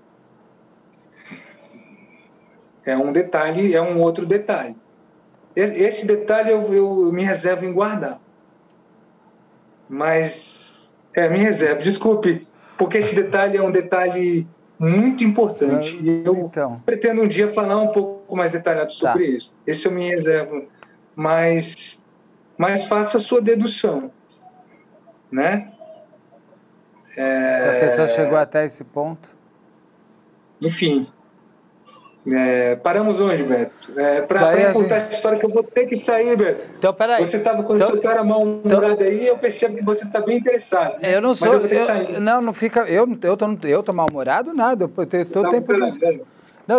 É um detalhe, é um outro detalhe. Esse detalhe eu, eu me reservo em guardar. Mas é, me reservo. Desculpe, porque esse detalhe é um detalhe muito importante. E eu então. pretendo um dia falar um pouco mais detalhado sobre tá. isso. Esse eu me reservo. Mas, mas faça a sua dedução né? É... Se a pessoa chegou até esse ponto. Enfim. É, paramos onde, Beto? É, Para contar a história que eu vou ter que sair, Beto. Então, peraí. Você estava com então, seu cara mal então, aí eu percebo que você está bem interessado. Eu não sou. Eu eu, não, não fica. Eu, eu, tô, eu tô mal-humorado, nada. Eu tenho todo o tempo. Eu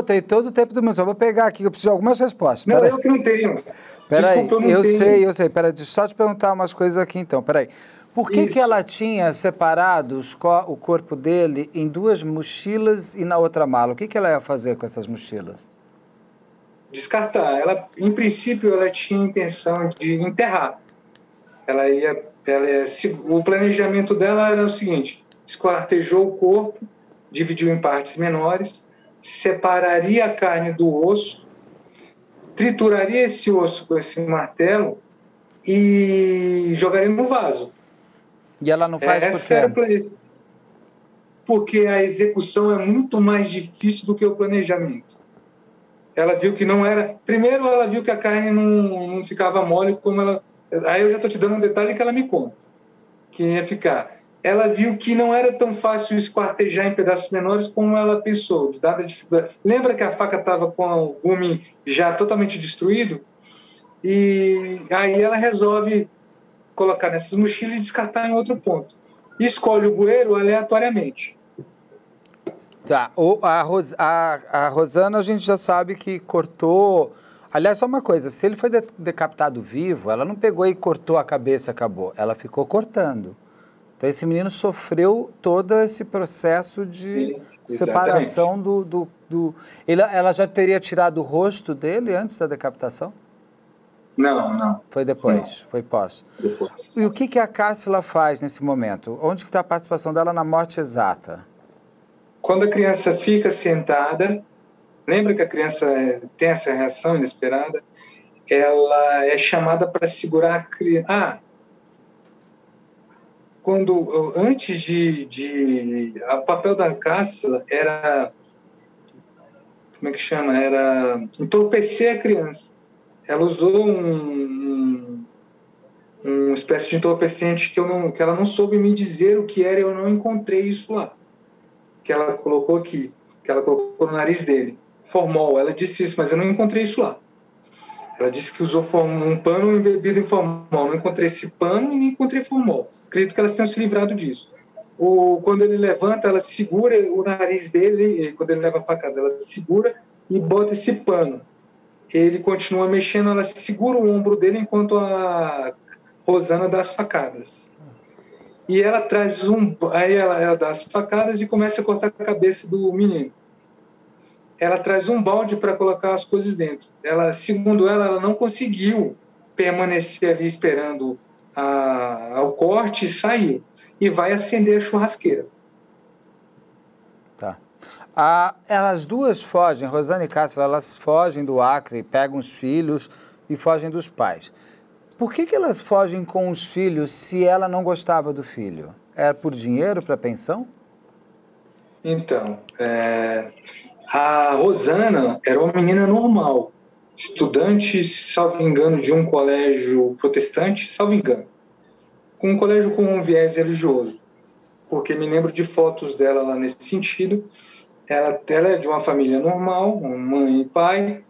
tenho todo o tempo do mundo. Só vou pegar aqui, eu preciso de algumas respostas. Não, eu que não tenho. Peraí, eu, eu tenho. sei, eu sei. Peraí, só te perguntar umas coisas aqui então. Peraí. Por que, que ela tinha separado o corpo dele em duas mochilas e na outra mala? O que, que ela ia fazer com essas mochilas? Descartar. Ela, em princípio, ela tinha intenção de enterrar. Ela ia, ela ia, o planejamento dela era o seguinte: esquartejou o corpo, dividiu em partes menores, separaria a carne do osso, trituraria esse osso com esse martelo e jogaria no vaso. E ela não faz é, por quê? Porque a execução é muito mais difícil do que o planejamento. Ela viu que não era. Primeiro, ela viu que a carne não, não ficava mole como ela. Aí eu já estou te dando um detalhe que ela me conta. Que ia ficar. Ela viu que não era tão fácil esquartejar em pedaços menores como ela pensou, dada a dificuldade. Lembra que a faca estava com o gume já totalmente destruído? E aí ela resolve colocar nessas mochilas e descartar em outro ponto. Escolhe o bueiro aleatoriamente. Tá. O, a, Ros, a, a Rosana, a gente já sabe que cortou. Aliás, só uma coisa: se ele foi de, decapitado vivo, ela não pegou e cortou a cabeça acabou. Ela ficou cortando. Então, esse menino sofreu todo esse processo de Sim, separação do. do, do... Ele, ela já teria tirado o rosto dele antes da decapitação? Não, não. Foi depois, não. foi pós. Depois. E o que, que a Cássila faz nesse momento? Onde está a participação dela na morte exata? Quando a criança fica sentada, lembra que a criança é, tem essa reação inesperada? Ela é chamada para segurar a criança. Ah, quando antes de, de o papel da Cássila era como é que chama? Era entorpecer a criança ela usou um, um, uma espécie de entorpecente que, eu não, que ela não soube me dizer o que era, eu não encontrei isso lá. Que ela colocou aqui, que ela colocou no nariz dele. Formol, ela disse isso, mas eu não encontrei isso lá. Ela disse que usou um pano embebido em formol. Não encontrei esse pano e nem encontrei formol. Acredito que elas tenham se livrado disso. O, quando ele levanta, ela segura o nariz dele, quando ele leva a facada, ela segura e bota esse pano ele continua mexendo, ela segura o ombro dele enquanto a Rosana dá as facadas. E ela traz um. Aí ela, ela dá as facadas e começa a cortar a cabeça do menino. Ela traz um balde para colocar as coisas dentro. Ela, segundo ela, ela não conseguiu permanecer ali esperando a, ao corte e saiu. E vai acender a churrasqueira. Ah, elas duas fogem, Rosane e Cássia, elas fogem do Acre, pegam os filhos e fogem dos pais. Por que, que elas fogem com os filhos se ela não gostava do filho? Era por dinheiro, para pensão? Então, é, a Rosana era uma menina normal. Estudante, salvo engano, de um colégio protestante, salvo engano, com um colégio com um viés religioso, porque me lembro de fotos dela lá nesse sentido. Ela, ela é de uma família normal, mãe e pai.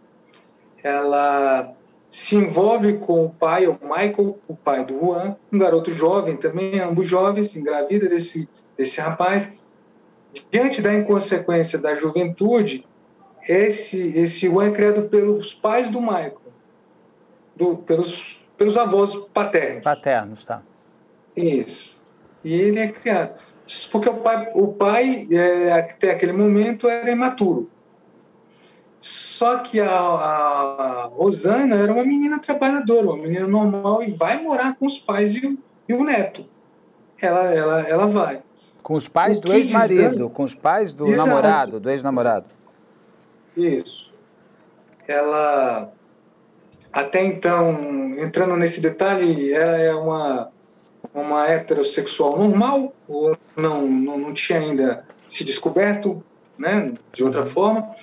Ela se envolve com o pai, o Michael, o pai do Juan, um garoto jovem também, ambos jovens, engravida desse, desse rapaz. Diante da inconsequência da juventude, esse, esse Juan é criado pelos pais do Michael, do, pelos, pelos avós paternos. Paternos, tá. Isso. E ele é criado. Porque o pai, o pai é, até aquele momento, era imaturo. Só que a, a, Rosana era uma menina trabalhadora, uma menina normal, e vai morar com os pais e, o, e o neto. Ela, ela, ela vai. Com os pais o do ex-marido, com os pais do Exato. namorado, do ex-namorado. Isso. Ela, até então, entrando nesse detalhe, ela é uma, uma heterossexual normal, ou não, não, não tinha ainda se descoberto, né, de outra forma.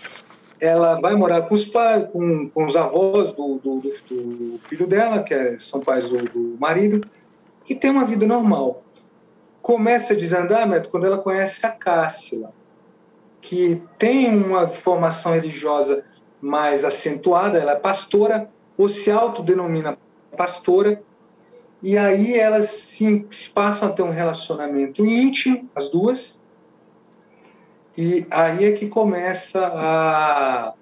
Ela vai morar com os pais, com, com os avós do, do, do filho dela, que é, são pais do, do, marido, e tem uma vida normal. Começa a desandar, Beto, quando ela conhece a Cássila que tem uma formação religiosa mais acentuada, ela é pastora, ou se autodenomina pastora, e aí elas se, passam a ter um relacionamento íntimo, as duas, e aí é que começa a,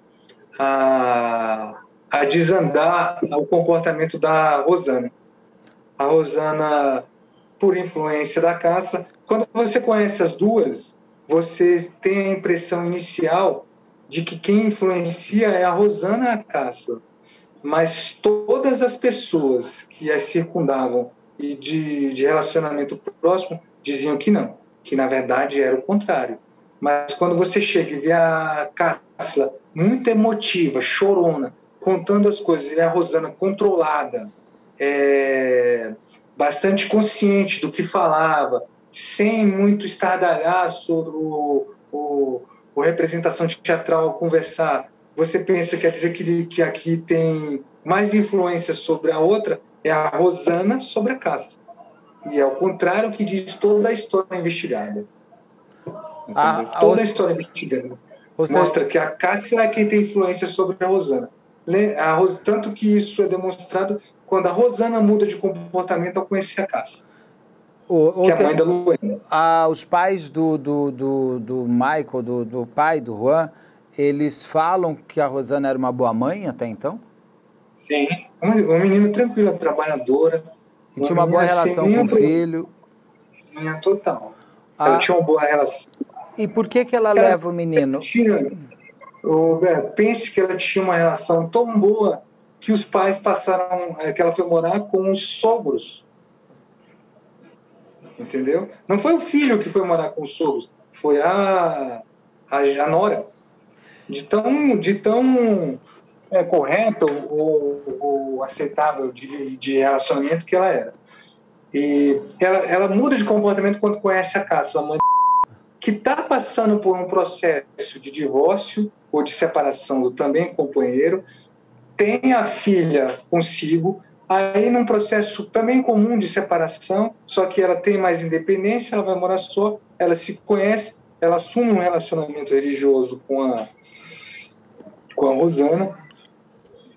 a, a desandar o comportamento da Rosana. A Rosana, por influência da Cássia, quando você conhece as duas, você tem a impressão inicial de que quem influencia é a Rosana Castro, mas todas as pessoas que as circundavam e de, de relacionamento próximo diziam que não, que na verdade era o contrário. Mas quando você chega e vê a Cássia muito emotiva, chorona, contando as coisas, e a Rosana controlada, é, bastante consciente do que falava, sem muito estardalhaço o, o, o representação teatral conversar, você pensa quer dizer que, que aqui tem mais influência sobre a outra, é a Rosana sobre a Cássia. E é o contrário que diz toda a história investigada. A, toda a história investigada. Você... Mostra que a Cássia é quem tem influência sobre a Rosana. A Ros... Tanto que isso é demonstrado quando a Rosana muda de comportamento ao conhecer a Cássia. O, que é a mãe da Luana. Os pais do, do, do, do Michael, do, do pai do Juan, eles falam que a Rosana era uma boa mãe até então? Sim, uma, uma menina tranquila, trabalhadora. E tinha uma boa relação com o filho. Minha total. Ah. Ela tinha uma boa relação. E por que, que ela, ela leva o menino? Tinha, o, pense que ela tinha uma relação tão boa que os pais passaram, é, que ela foi morar com os sogros entendeu? Não foi o filho que foi morar com os sogros, foi a, a, a nora. De tão, de tão é, correto ou, ou aceitável de, de relacionamento que ela era. E ela, ela muda de comportamento quando conhece a casa, a mãe que está passando por um processo de divórcio ou de separação do também companheiro, tem a filha consigo, Aí, num processo também comum de separação, só que ela tem mais independência, ela vai morar só, ela se conhece, ela assume um relacionamento religioso com a, com a Rosana.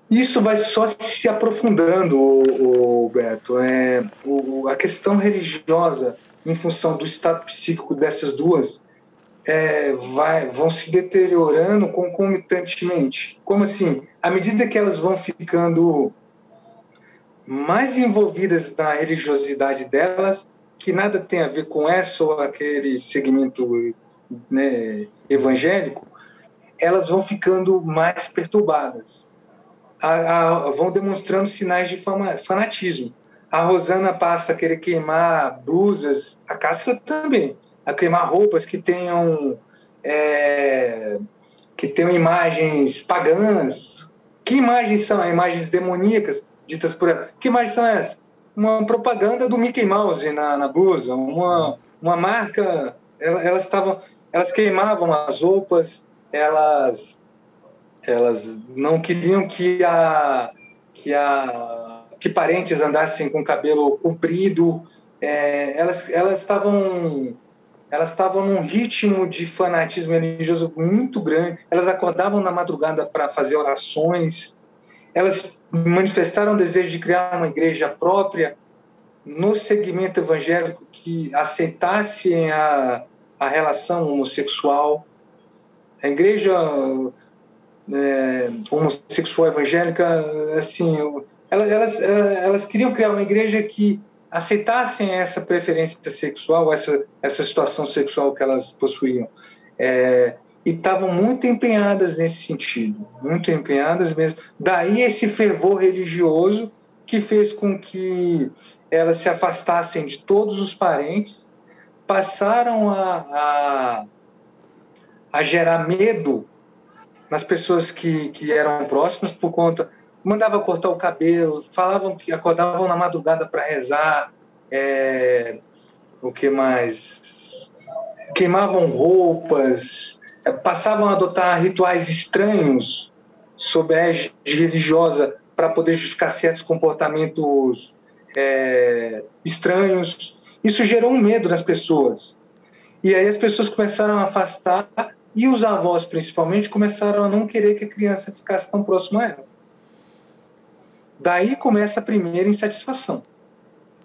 Isso vai só se aprofundando, o, o Beto. É, o, a questão religiosa, em função do estado psíquico dessas duas, é, vai, vão se deteriorando concomitantemente. Como assim? À medida que elas vão ficando mais envolvidas na religiosidade delas, que nada tem a ver com essa ou aquele segmento né, evangélico, elas vão ficando mais perturbadas, a, a, vão demonstrando sinais de fanatismo. A Rosana passa a querer queimar blusas, a Cássia também, a queimar roupas que tenham é, que tenham imagens pagãs. Que imagens são? Imagens demoníacas ditas por ela. Que imagem são essas? Uma propaganda do Mickey Mouse na, na blusa, uma, uma marca. Elas estavam, elas queimavam as roupas, elas Elas não queriam que a que a que parentes andassem com cabelo comprido. É, elas elas estavam elas estavam num ritmo de fanatismo religioso muito grande. Elas acordavam na madrugada para fazer orações. Elas manifestaram o desejo de criar uma igreja própria no segmento evangélico que aceitasse a, a relação homossexual. A igreja é, homossexual evangélica, assim, elas, elas, elas queriam criar uma igreja que aceitassem essa preferência sexual, essa, essa situação sexual que elas possuíam. É, e estavam muito empenhadas nesse sentido, muito empenhadas mesmo. Daí esse fervor religioso que fez com que elas se afastassem de todos os parentes, passaram a, a, a gerar medo nas pessoas que, que eram próximas por conta mandava cortar o cabelo, falavam que acordavam na madrugada para rezar, é, o que mais? Queimavam roupas, passavam a adotar rituais estranhos sob a égide religiosa para poder justificar certos comportamentos é, estranhos. Isso gerou um medo nas pessoas. E aí as pessoas começaram a afastar e os avós, principalmente, começaram a não querer que a criança ficasse tão próxima a ela. Daí começa a primeira insatisfação.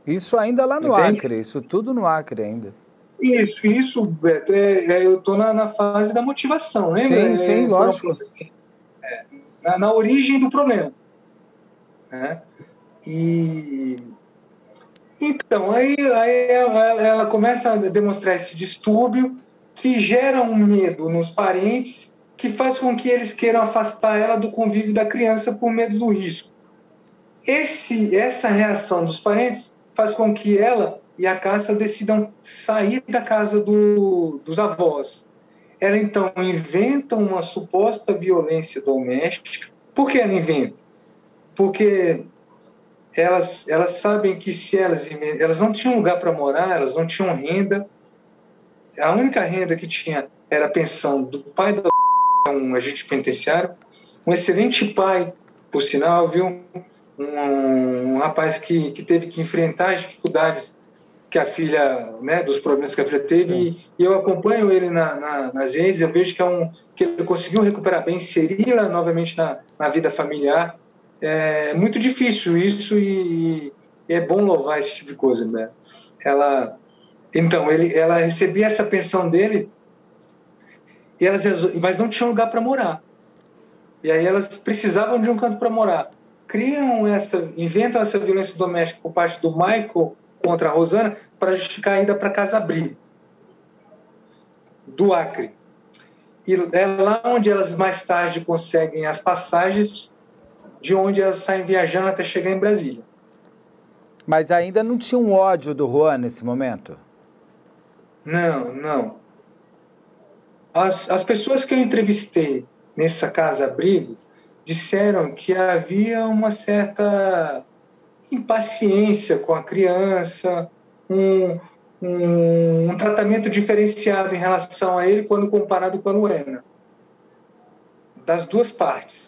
Isso ainda lá no Entende? Acre, isso tudo no Acre ainda. Isso, isso, Beto, é, é, eu estou na, na, fase da motivação, né? Sim, sim, é, lógico. É, na, na, origem do problema. Né? E então, aí, aí ela, ela, começa a demonstrar esse distúrbio que gera um medo nos parentes que faz com que eles queiram afastar ela do convívio da criança por medo do risco. Esse, essa reação dos parentes faz com que ela e a Cássia decidam sair da casa do, dos avós. Ela então inventa uma suposta violência doméstica. Por que ela inventa? Porque elas, elas sabem que se elas elas não tinham lugar para morar, elas não tinham renda. A única renda que tinha era a pensão do pai da um agente penitenciário, um excelente pai, por sinal, viu? um, um rapaz que, que teve que enfrentar as dificuldades que a filha, né, dos problemas que a filha teve, e, e, eu acompanho ele na, na, nas redes, eu vejo que, é um, que ele conseguiu recuperar bem, inseri-la novamente na, na vida familiar. É muito difícil isso e, e, é bom louvar esse tipo de coisa, né? Ela, então, ele, ela recebia essa pensão dele, e elas, mas não tinha lugar para morar. E aí elas precisavam de um canto para morar criam essa, inventam essa violência doméstica por parte do Michael contra a Rosana para justificar a ida para Casa Abrigo, do Acre. E é lá onde elas mais tarde conseguem as passagens de onde elas saem viajando até chegar em Brasília. Mas ainda não tinha um ódio do Juan nesse momento? Não, não. As, as pessoas que eu entrevistei nessa casa-abrigo disseram que havia uma certa impaciência com a criança, um, um, um, tratamento diferenciado em relação a ele quando comparado com a Luena. Das duas partes.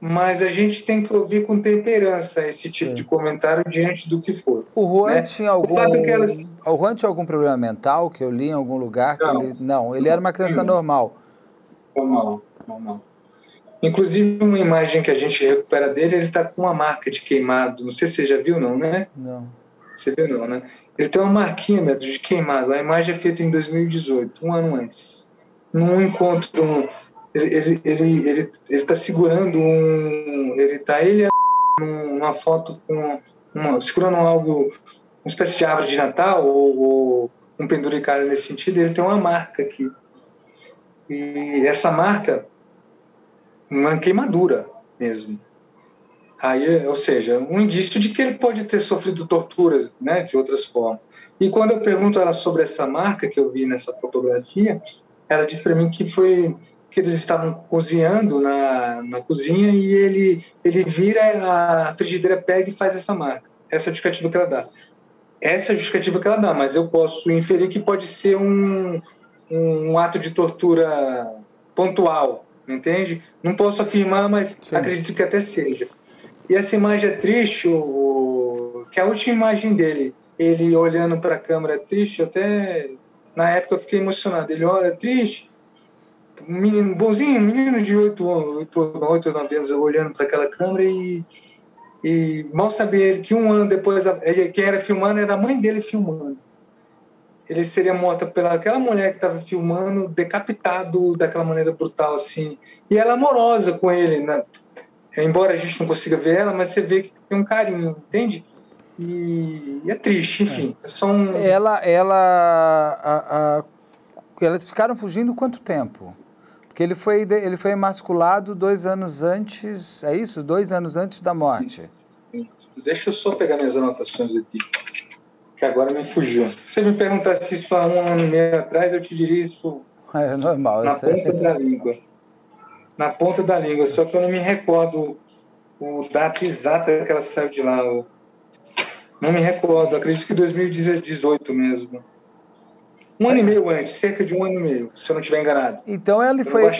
Mas a gente tem que ouvir com temperança esse tipo Sim. de comentário diante do que for. O Juan né? tinha algum. O, elas... o Juan tinha algum problema mental que eu li em algum lugar? Não, ele... não ele era uma criança normal. Normal, normal. Inclusive, uma imagem que a gente recupera dele, ele está com uma marca de queimado. Não sei se você já viu, não, né? Não. Você viu, não, né? Ele tem uma marquinha mesmo, de queimado. A imagem é feita em 2018, um ano antes. Num encontro, ele ele ele ele está segurando um, ele está ele numa foto com uma, segurando algo, uma espécie de árvore de Natal ou, ou um penduricalho nesse sentido. Ele tem uma marca aqui. E essa marca uma queimadura mesmo. Aí, ou seja, um indício de que ele pode ter sofrido torturas, né, de outras formas. E quando eu pergunto ela sobre essa marca que eu vi nessa fotografia, ela disse para mim que foi que eles estavam cozinhando na, na cozinha e ele ele vira a frigideira pega e faz essa marca. Essa é a justificativa que ela dá. Essa é a justificativa que ela dá, mas eu posso inferir que pode ser um, um ato de tortura pontual, entende? Não posso afirmar, mas Sim. acredito que até seja. E essa imagem é triste, o, que é a última imagem dele, ele olhando para a câmera triste, até na época eu fiquei emocionado. Ele olha triste, um menino bonzinho, menino de 8 anos, 8, 8 ou 9 anos, olhando para aquela câmera e, e mal sabia ele que um ano depois, ele, quem era filmando era a mãe dele filmando. Ele seria morto pela aquela mulher que estava filmando, decapitado daquela maneira brutal assim. E ela é amorosa com ele, né? embora a gente não consiga ver ela, mas você vê que tem um carinho, entende? E, é triste, enfim. É. Só um... Ela, ela, a, a, elas ficaram fugindo quanto tempo? Porque ele foi, ele foi emasculado dois anos antes, é isso? Dois anos antes da morte. Deixa eu só pegar minhas anotações aqui, que agora me fugiu. Se você me perguntasse isso há um ano e meio atrás, eu te diria isso é normal, na ponta da língua. Na ponta da língua, só que eu não me recordo o data exata que ela saiu de lá. Não me recordo, acredito que 2018 mesmo. Um ano e meio antes, cerca de um ano e meio, se eu não estiver enganado. Então ele foi,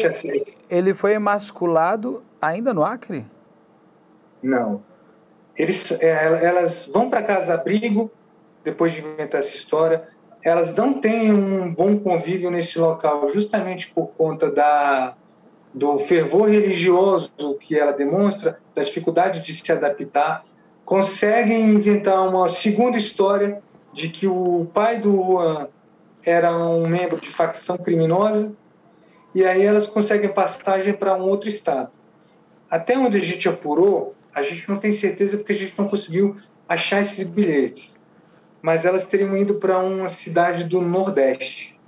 ele foi emasculado ainda no Acre? Não. Eles, é, elas vão para casa abrigo, depois de inventar essa história. Elas não têm um bom convívio nesse local, justamente por conta da, do fervor religioso que ela demonstra, da dificuldade de se adaptar. Conseguem inventar uma segunda história de que o pai do Juan era um membro de facção criminosa, e aí elas conseguem passagem para um outro estado. Até onde a gente apurou, a gente não tem certeza porque a gente não conseguiu achar esses bilhetes. Mas elas teriam ido para uma cidade do Nordeste,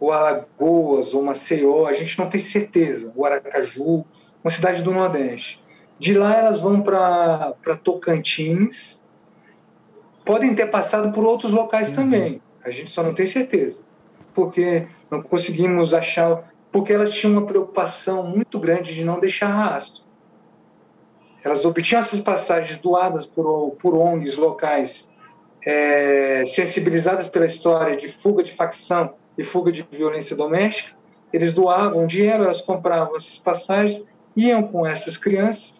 ou Alagoas, ou Maceió, a gente não tem certeza, o Aracaju, uma cidade do Nordeste. De lá elas vão para Tocantins, podem ter passado por outros locais uhum. também, a gente só não tem certeza, porque não conseguimos achar, porque elas tinham uma preocupação muito grande de não deixar rastro. Elas obtinham essas passagens doadas por, por ONGs locais, é, sensibilizadas pela história de fuga de facção e fuga de violência doméstica. Eles doavam dinheiro, elas compravam essas passagens, iam com essas crianças,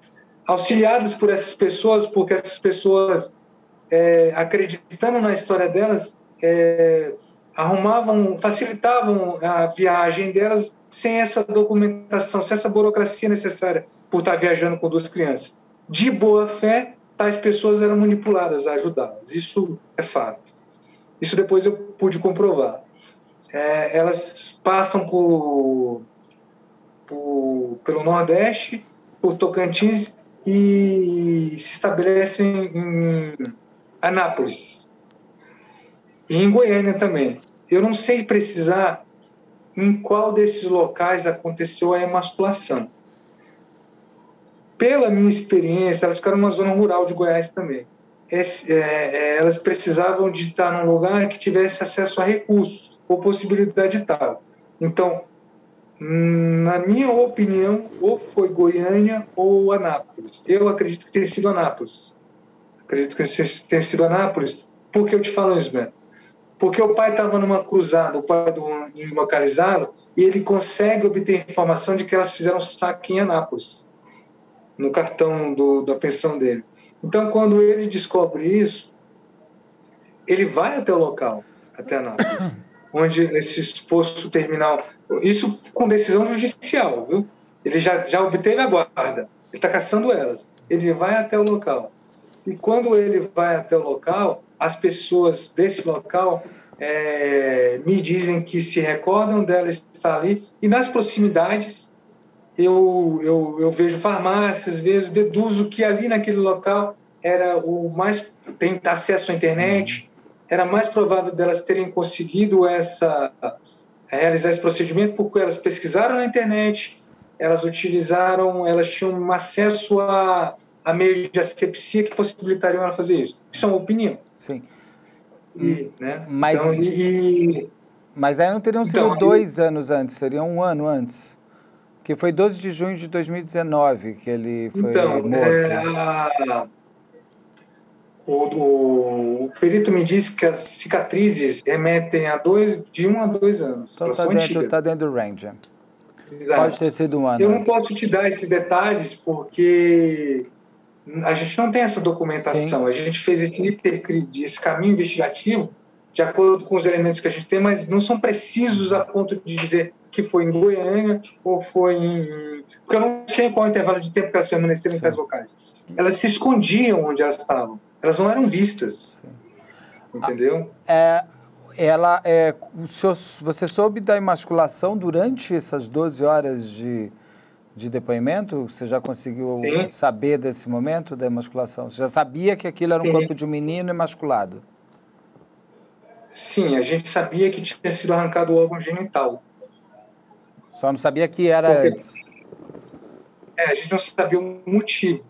auxiliadas por essas pessoas, porque essas pessoas, é, acreditando na história delas, é, arrumavam, facilitavam a viagem delas sem essa documentação, sem essa burocracia necessária por estar viajando com duas crianças. De boa fé, tais pessoas eram manipuladas a ajudá-las. Isso é fato. Isso depois eu pude comprovar. É, elas passam por, por, pelo Nordeste, por Tocantins e se estabelecem em Anápolis e em Goiânia também. Eu não sei precisar em qual desses locais aconteceu a emasculação pela minha experiência, elas ficaram numa zona rural de Goiás também. Esse, é, é, elas precisavam de estar num lugar que tivesse acesso a recursos ou possibilidade tal. Então, na minha opinião, ou foi Goiânia ou Anápolis. Eu acredito que tenha sido Anápolis. Acredito que tenha sido Anápolis. Por que eu te falo isso, Beto? Porque o pai estava numa cruzada, o pai do localizado, e ele consegue obter informação de que elas fizeram saque em Anápolis no cartão do, da pensão dele. Então, quando ele descobre isso, ele vai até o local, até Anápolis, onde esse posto terminal, isso com decisão judicial, viu? Ele já, já obteve a guarda, ele está caçando elas. Ele vai até o local. E quando ele vai até o local, as pessoas desse local é, me dizem que se recordam dela estar ali e nas proximidades eu, eu, eu vejo farmácias, vejo, deduzo que ali naquele local era o mais tem acesso à internet, era mais provável delas terem conseguido essa realizar esse procedimento porque elas pesquisaram na internet, elas utilizaram, elas tinham acesso a, a meios de asepsia que possibilitariam ela fazer isso. Isso é uma opinião. Sim. E, né? Mas, então, e, mas aí não teriam sido então, dois anos antes, seria um ano antes. Que foi 12 de junho de 2019 que ele foi então, morto. É, o, o, perito me disse que as cicatrizes remetem a dois, de um a dois anos. Então está dentro, tá dentro do range. Exato. Pode ter sido um ano. Eu não posso te dar esses detalhes porque a gente não tem essa documentação. Sim. A gente fez esse esse caminho investigativo de acordo com os elementos que a gente tem, mas não são precisos a ponto de dizer que foi em Goiânia ou foi em. Porque eu não sei qual é o intervalo de tempo que elas permaneceram Sim. em casas locais. Elas se escondiam onde elas estavam. Elas não eram vistas. Sim. Entendeu? É, ela é, senhor, você soube da emasculação durante essas 12 horas de, de depoimento? Você já conseguiu Sim. saber desse momento da emasculação? Você já sabia que aquilo era um Sim. corpo de um menino emasculado? Sim, a gente sabia que tinha sido arrancado o órgão genital. Só não sabia que era Porque, antes. É, a gente não sabia o motivo.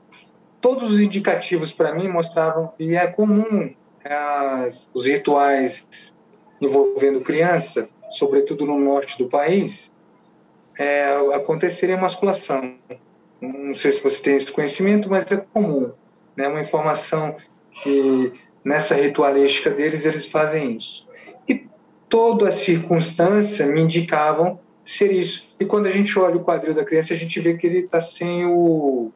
Todos os indicativos para mim mostravam, e é comum as, os rituais envolvendo criança, sobretudo no norte do país, é, acontecerem emasculação. Não sei se você tem esse conhecimento, mas é comum. É né? uma informação que nessa ritualística deles eles fazem isso. E toda a circunstância me indicavam ser isso. E quando a gente olha o quadril da criança, a gente vê que ele está sem o.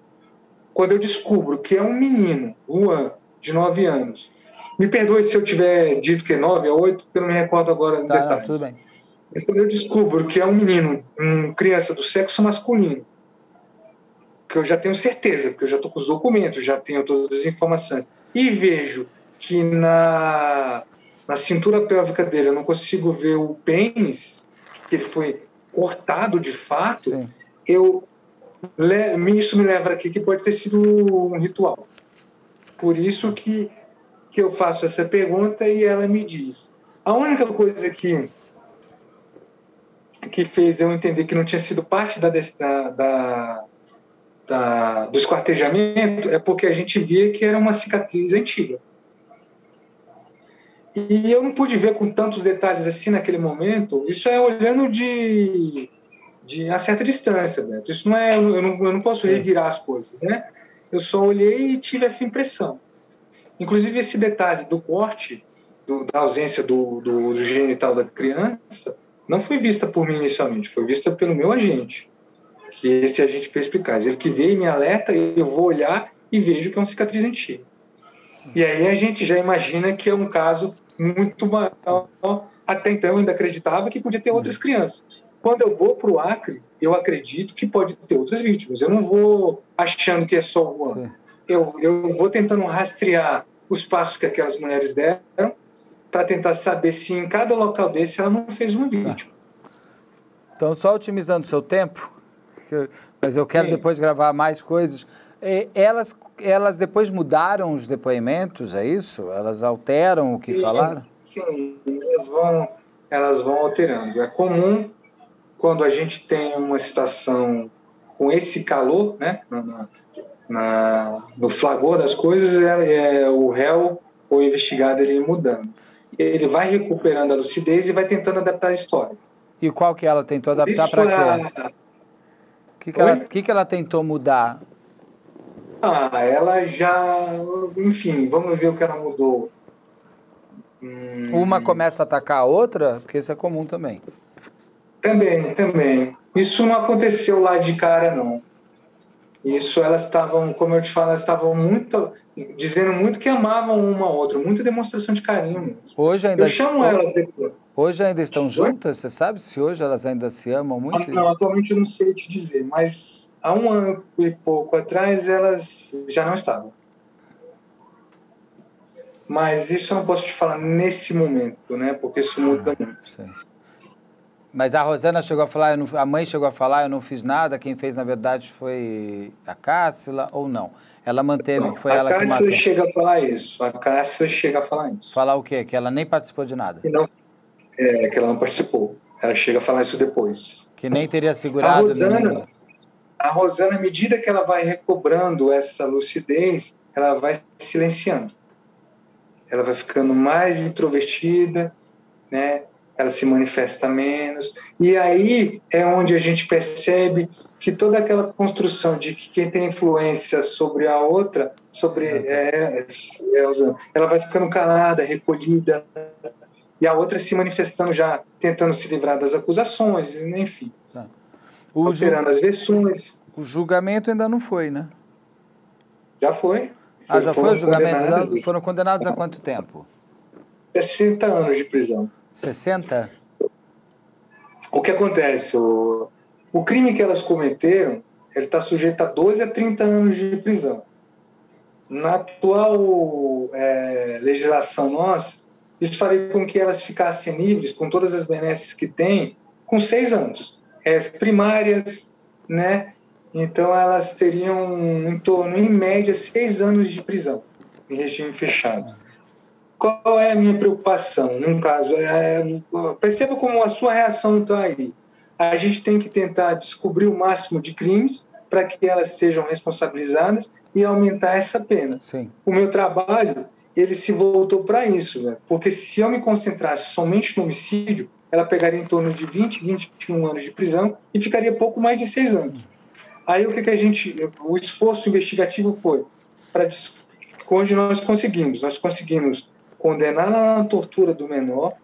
Quando eu descubro que é um menino, Juan, de 9 anos, me perdoe se eu tiver dito que é 9 a 8, porque eu não me recordo agora no tá, detalhe. Não, tudo bem. Mas quando eu descubro que é um menino, uma criança do sexo masculino, que eu já tenho certeza, porque eu já estou com os documentos, já tenho todas as informações, e vejo que na, na cintura pélvica dele eu não consigo ver o pênis, que ele foi cortado de fato, Sim. eu isso me leva aqui que pode ter sido um ritual. Por isso que, que eu faço essa pergunta e ela me diz. A única coisa que, que fez eu entender que não tinha sido parte da, da, da, do esquartejamento é porque a gente via que era uma cicatriz antiga. E eu não pude ver com tantos detalhes assim naquele momento. Isso é olhando de, de a certa distância, Beto. Isso não é, eu não, eu não posso revirar as coisas, né? Eu só olhei e tive essa impressão. Inclusive esse detalhe do corte, do, da ausência do, do, do genital da criança, não foi vista por mim inicialmente, foi vista pelo meu agente, que esse agente perspicaz. Ele que veio e me alerta, eu vou olhar e vejo que é uma cicatriz antiga. E aí a gente já imagina que é um caso muito maior. Até então eu ainda acreditava que podia ter outras crianças. Quando eu vou para o Acre, eu acredito que pode ter outras vítimas. Eu não vou achando que é só uma. Eu, eu vou tentando rastrear os passos que aquelas mulheres deram para tentar saber se em cada local desse ela não fez uma vítima. Então, só otimizando o seu tempo, mas eu quero Sim. depois gravar mais coisas. Elas, elas depois mudaram os depoimentos, é isso? Elas alteram o que sim, falaram? Sim, elas vão, elas vão alterando. É comum quando a gente tem uma situação com esse calor, né, na, na, no flagor das coisas, é, é, o réu ou investigado ele mudando. Ele vai recuperando a lucidez e vai tentando adaptar a história. E qual que ela tentou adaptar para quê? O que, que, ela, que, que ela tentou mudar? Ah, ela já. Enfim, vamos ver o que ela mudou. Hum... Uma começa a atacar a outra, porque isso é comum também. Também, também. Isso não aconteceu lá de cara, não. Isso elas estavam, como eu te falo, elas estavam muito. dizendo muito que amavam uma a outra, muita demonstração de carinho. Hoje ainda. Eu chamo elas depois. Hoje ainda estão juntas? Você sabe se hoje elas ainda se amam muito? Não, atualmente eu não sei te dizer, mas há um ano e pouco atrás elas já não estavam. Mas isso eu não posso te falar nesse momento, né? Porque isso muda ah, muito. Sei. Mas a Rosana chegou a falar, não, a mãe chegou a falar, eu não fiz nada, quem fez na verdade foi a Cássila ou não? Ela manteve que foi ela que matou. A Cássila chega a falar isso, a Cássila chega a falar isso. Falar o quê? Que ela nem participou de nada? Que não, é, que ela não participou. Ela chega a falar isso depois. Que nem teria segurado. A Rosana, a Rosana, à medida que ela vai recobrando essa lucidez, ela vai silenciando. Ela vai ficando mais introvertida, né? ela se manifesta menos. E aí é onde a gente percebe que toda aquela construção de que quem tem influência sobre a outra, sobre é, é, ela vai ficando calada, recolhida, e a outra se manifestando já, tentando se livrar das acusações, enfim. O alterando ju... as versões. O julgamento ainda não foi, né? Já foi. Ah, já foi o julgamento? Condenados. Foram condenados a quanto tempo? 60 anos de prisão. 60? O que acontece? O, o crime que elas cometeram, ele está sujeito a 12 a 30 anos de prisão. Na atual é, legislação nossa, isso faria com que elas ficassem livres, com todas as benesses que têm, com seis anos. As primárias, né? Então elas teriam em torno, em média, seis anos de prisão em regime fechado. Qual é a minha preocupação? Num caso, é, perceba como a sua reação está aí. A gente tem que tentar descobrir o máximo de crimes para que elas sejam responsabilizadas e aumentar essa pena. Sim. O meu trabalho ele se voltou para isso, né? porque se eu me concentrasse somente no homicídio, ela pegaria em torno de 20, 21 anos de prisão e ficaria pouco mais de seis anos. Aí o que, que a gente, o esforço investigativo foi para onde nós conseguimos, nós conseguimos condenar na tortura do menor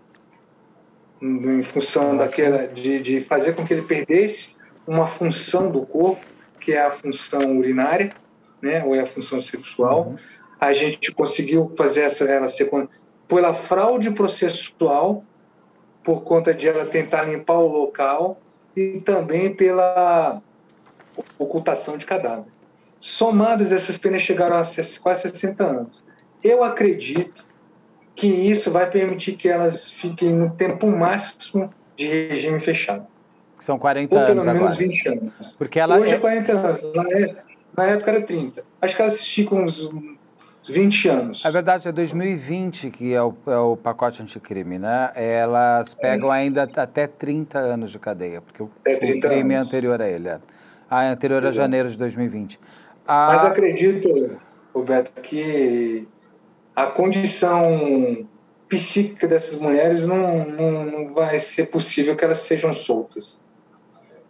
em função daquela de, de fazer com que ele perdesse uma função do corpo que é a função urinária, né, ou é a função sexual. Uhum. A gente conseguiu fazer essa ela ser pela fraude processual por conta de ela tentar limpar o local e também pela ocultação de cadáver. Somadas, essas penas chegaram a quase 60 anos. Eu acredito que isso vai permitir que elas fiquem no tempo máximo de regime fechado. São 40 Ou pelo anos menos agora. 20 anos. Porque ela Hoje é 40 anos. Na época, na época era 30. Acho que elas ficam uns 20 anos. A verdade é 2020 que é o, é o pacote anticrime, né? Elas pegam é. ainda até 30 anos de cadeia, porque o, o crime é anterior a ele. É. Ah, é anterior a janeiro de 2020. A... Mas acredito, Roberto, que a condição psíquica dessas mulheres não, não, não vai ser possível que elas sejam soltas.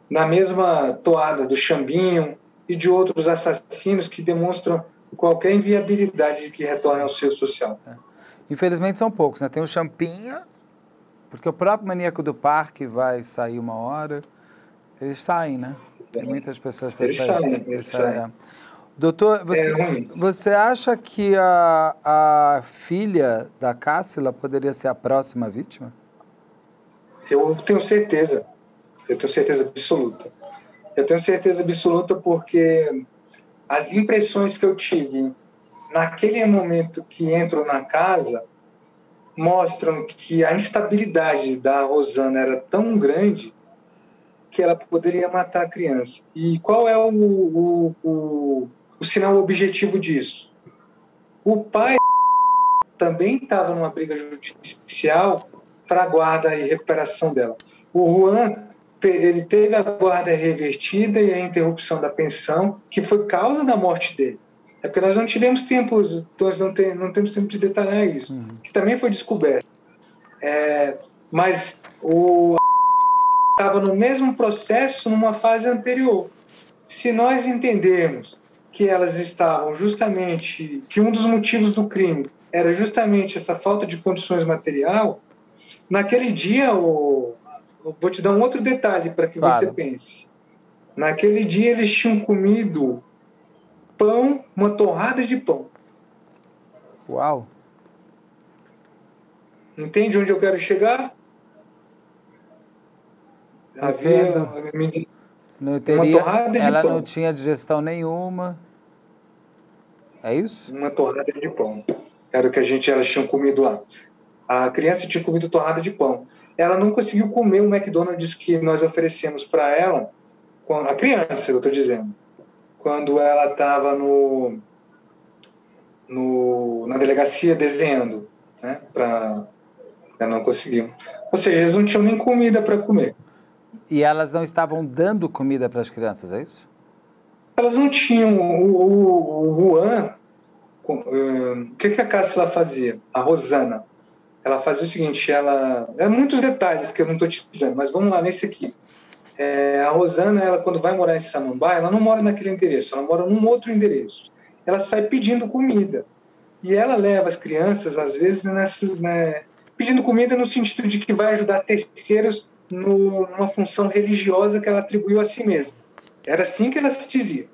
Na mesma toada do Chambinho e de outros assassinos que demonstram qualquer inviabilidade de que retornem ao seu social. É. Infelizmente são poucos, né? Tem o Champinha, porque o próprio maníaco do parque vai sair uma hora. Eles saem, né? Tem muitas pessoas para sair. Saem, eles saem. É. Doutor, você, é você acha que a, a filha da Cássila poderia ser a próxima vítima? Eu tenho certeza. Eu tenho certeza absoluta. Eu tenho certeza absoluta porque as impressões que eu tive naquele momento que entro na casa mostram que a instabilidade da Rosana era tão grande que ela poderia matar a criança. E qual é o, o, o, o sinal objetivo disso? O pai também estava numa briga judicial para guarda e recuperação dela. O Juan ele teve a guarda revertida e a interrupção da pensão, que foi causa da morte dele. É porque nós não tivemos tempo, nós não, tem, não temos tempo de detalhar isso, uhum. que também foi descoberto. É, mas o estava no mesmo processo numa fase anterior. Se nós entendermos que elas estavam justamente, que um dos motivos do crime era justamente essa falta de condições material, naquele dia o vou te dar um outro detalhe para que claro. você pense. Naquele dia eles tinham comido pão, uma torrada de pão. Uau! Entende onde eu quero chegar? Havia não teria, ela não tinha digestão nenhuma. É isso? Uma torrada de pão. Era o que a gente elas tinham comido lá. A criança tinha comido torrada de pão ela não conseguiu comer o McDonald's que nós oferecemos para ela, a criança, eu estou dizendo, quando ela estava no, no, na delegacia desenhando, né, para ela não conseguiu. Ou seja, eles não tinham nem comida para comer. E elas não estavam dando comida para as crianças, é isso? Elas não tinham. O, o, o Juan, o que, que a Cássila fazia? A Rosana ela fazia o seguinte, ela... É muitos detalhes que eu não estou te dizendo, mas vamos lá nesse aqui. É, a Rosana, ela quando vai morar em Samambaia, ela não mora naquele endereço, ela mora num outro endereço. Ela sai pedindo comida. E ela leva as crianças, às vezes, nessas, né, pedindo comida no sentido de que vai ajudar terceiros no, numa função religiosa que ela atribuiu a si mesma. Era assim que ela se dizia,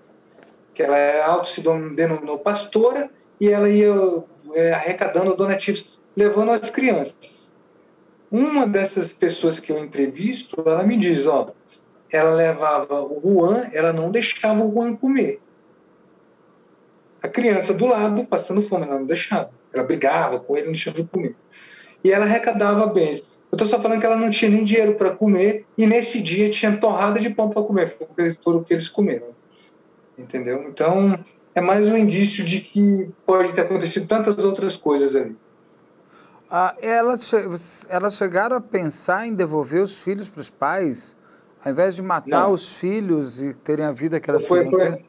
que ela é auto se denominou pastora e ela ia é, arrecadando donativos, levando as crianças. Uma dessas pessoas que eu entrevisto, ela me diz, ó, ela levava o Juan, ela não deixava o Juan comer. A criança do lado, passando fome, ela não deixava. Ela brigava com ele, não deixava comer. E ela arrecadava bens. Eu estou só falando que ela não tinha nem dinheiro para comer e nesse dia tinha torrada de pão para comer. Foi o que eles comeram. Entendeu? Então, é mais um indício de que pode ter acontecido tantas outras coisas ali. Ah, elas, elas chegaram a pensar em devolver os filhos para os pais, ao invés de matar não. os filhos e terem a vida que elas foi, queriam foi, ter?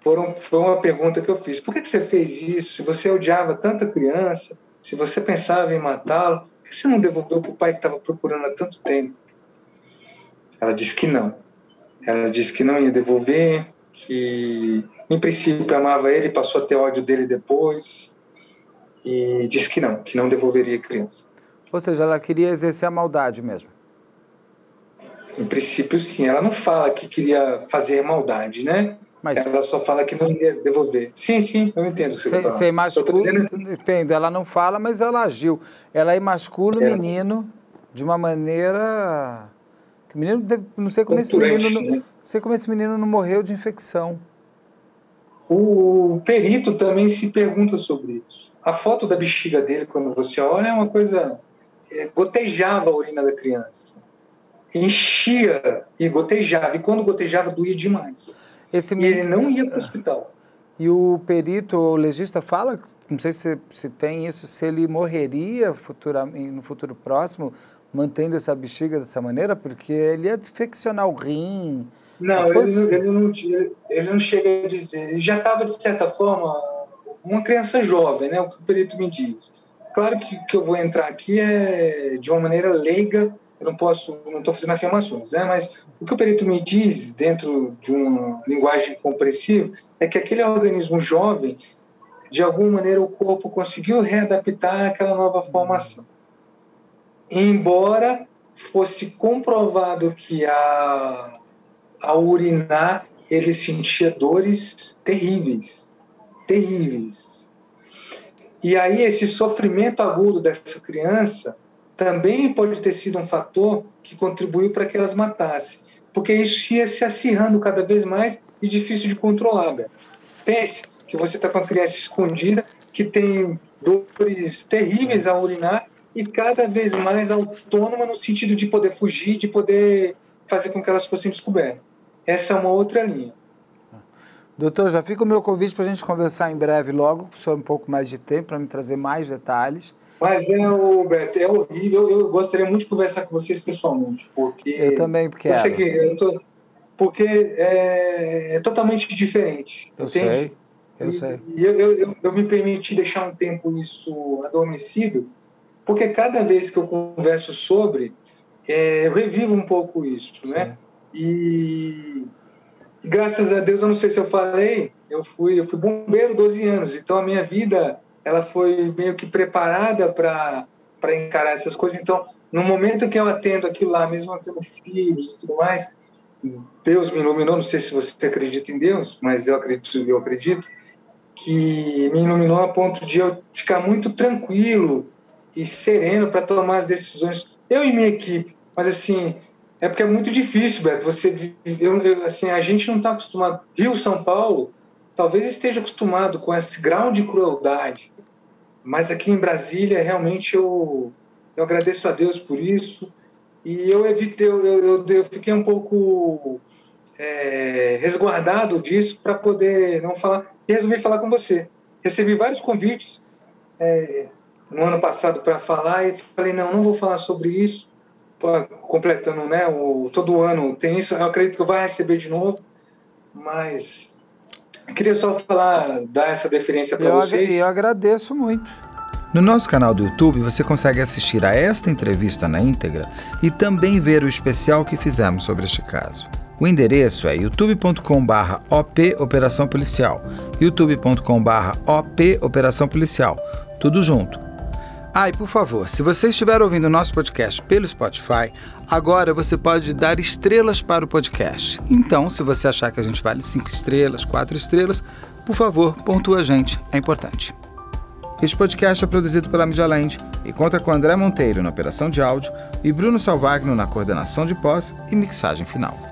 Foram, foi uma pergunta que eu fiz. Por que, que você fez isso? Se você odiava tanta criança, se você pensava em matá-lo, por que você não devolveu para o pai que estava procurando há tanto tempo? Ela disse que não. Ela disse que não ia devolver, que em princípio amava ele, passou a ter ódio dele depois e disse que não, que não devolveria a criança. Ou seja, ela queria exercer a maldade mesmo. Em princípio, sim. Ela não fala que queria fazer maldade, né? Mas... Ela só fala que não ia devolver. Sim, sim, eu entendo. Você, você emascula, dizendo... entendo. Ela não fala, mas ela agiu. Ela emascula o é. menino de uma maneira... Que o menino, não sei como esse menino, né? não sei como esse menino não morreu de infecção. O perito também se pergunta sobre isso. A foto da bexiga dele, quando você olha, é uma coisa. É, gotejava a urina da criança. Enchia e gotejava. E quando gotejava, doía demais. Esse e ele não ia para o hospital. E o perito, o legista fala, não sei se, se tem isso, se ele morreria no futuro próximo, mantendo essa bexiga dessa maneira, porque ele ia infeccionar o rim, não, ele não, ele, não, ele não chega a dizer. Ele já estava, de certa forma, uma criança jovem, né? O que o perito me diz. Claro que que eu vou entrar aqui é de uma maneira leiga, eu não posso, não estou fazendo afirmações, né? Mas o que o perito me diz, dentro de uma linguagem compreensível, é que aquele organismo jovem, de alguma maneira, o corpo conseguiu readaptar aquela nova formação. Embora fosse comprovado que a ao urinar, ele sentia dores terríveis, terríveis. E aí esse sofrimento agudo dessa criança também pode ter sido um fator que contribuiu para que elas matassem, porque isso ia se acirrando cada vez mais e difícil de controlar. Beto. Pense que você está com a criança escondida, que tem dores terríveis ao urinar e cada vez mais autônoma no sentido de poder fugir, de poder fazer com que elas fossem descobertas. Essa é uma outra linha. Doutor, já fica o meu convite para a gente conversar em breve logo, sobre um pouco mais de tempo, para me trazer mais detalhes. Mas é, Roberto, é horrível. Eu gostaria muito de conversar com vocês pessoalmente, porque... Eu também quero. Eu que eu tô, porque é, é, totalmente diferente. Eu entende? sei, eu e, sei. E eu, eu, eu, me permiti deixar um tempo isso adormecido, porque cada vez que eu converso sobre, é, eu revivo um pouco isso, né? Sim. né? E graças a Deus, eu não sei se eu falei, eu fui, eu fui bombeiro 12 anos, então a minha vida ela foi meio que preparada para para encarar essas coisas. Então, no momento que eu atendo aquilo lá, mesmo tendo filhos e tudo mais, Deus me iluminou. Não sei se você acredita em Deus, mas eu acredito, eu acredito que me iluminou a ponto de eu ficar muito tranquilo e sereno para tomar as decisões. Eu e minha equipe, mas assim, é porque é muito difícil, Beto. Você, eu, eu, assim, a gente não está acostumado. Rio, São Paulo, talvez esteja acostumado com esse grau de crueldade, mas aqui em Brasília, realmente eu, eu agradeço a Deus por isso. E eu evitei, eu, eu, eu fiquei um pouco é, resguardado disso para poder não falar. E resolvi falar com você. Recebi vários convites é, no ano passado para falar e falei: não, não vou falar sobre isso completando, né? O, todo ano tem isso. Eu acredito que eu vai receber de novo, mas queria só falar, dar essa deferência para vocês. Eu agradeço muito. No nosso canal do YouTube você consegue assistir a esta entrevista na íntegra e também ver o especial que fizemos sobre este caso. O endereço é youtube.com/op Operação Policial, youtube.com/op Operação Policial, tudo junto. Ah, e por favor, se você estiver ouvindo o nosso podcast pelo Spotify, agora você pode dar estrelas para o podcast. Então, se você achar que a gente vale cinco estrelas, quatro estrelas, por favor, pontua a gente, é importante. Este podcast é produzido pela Media Land e conta com André Monteiro na operação de áudio e Bruno Salvagno na coordenação de pós e mixagem final.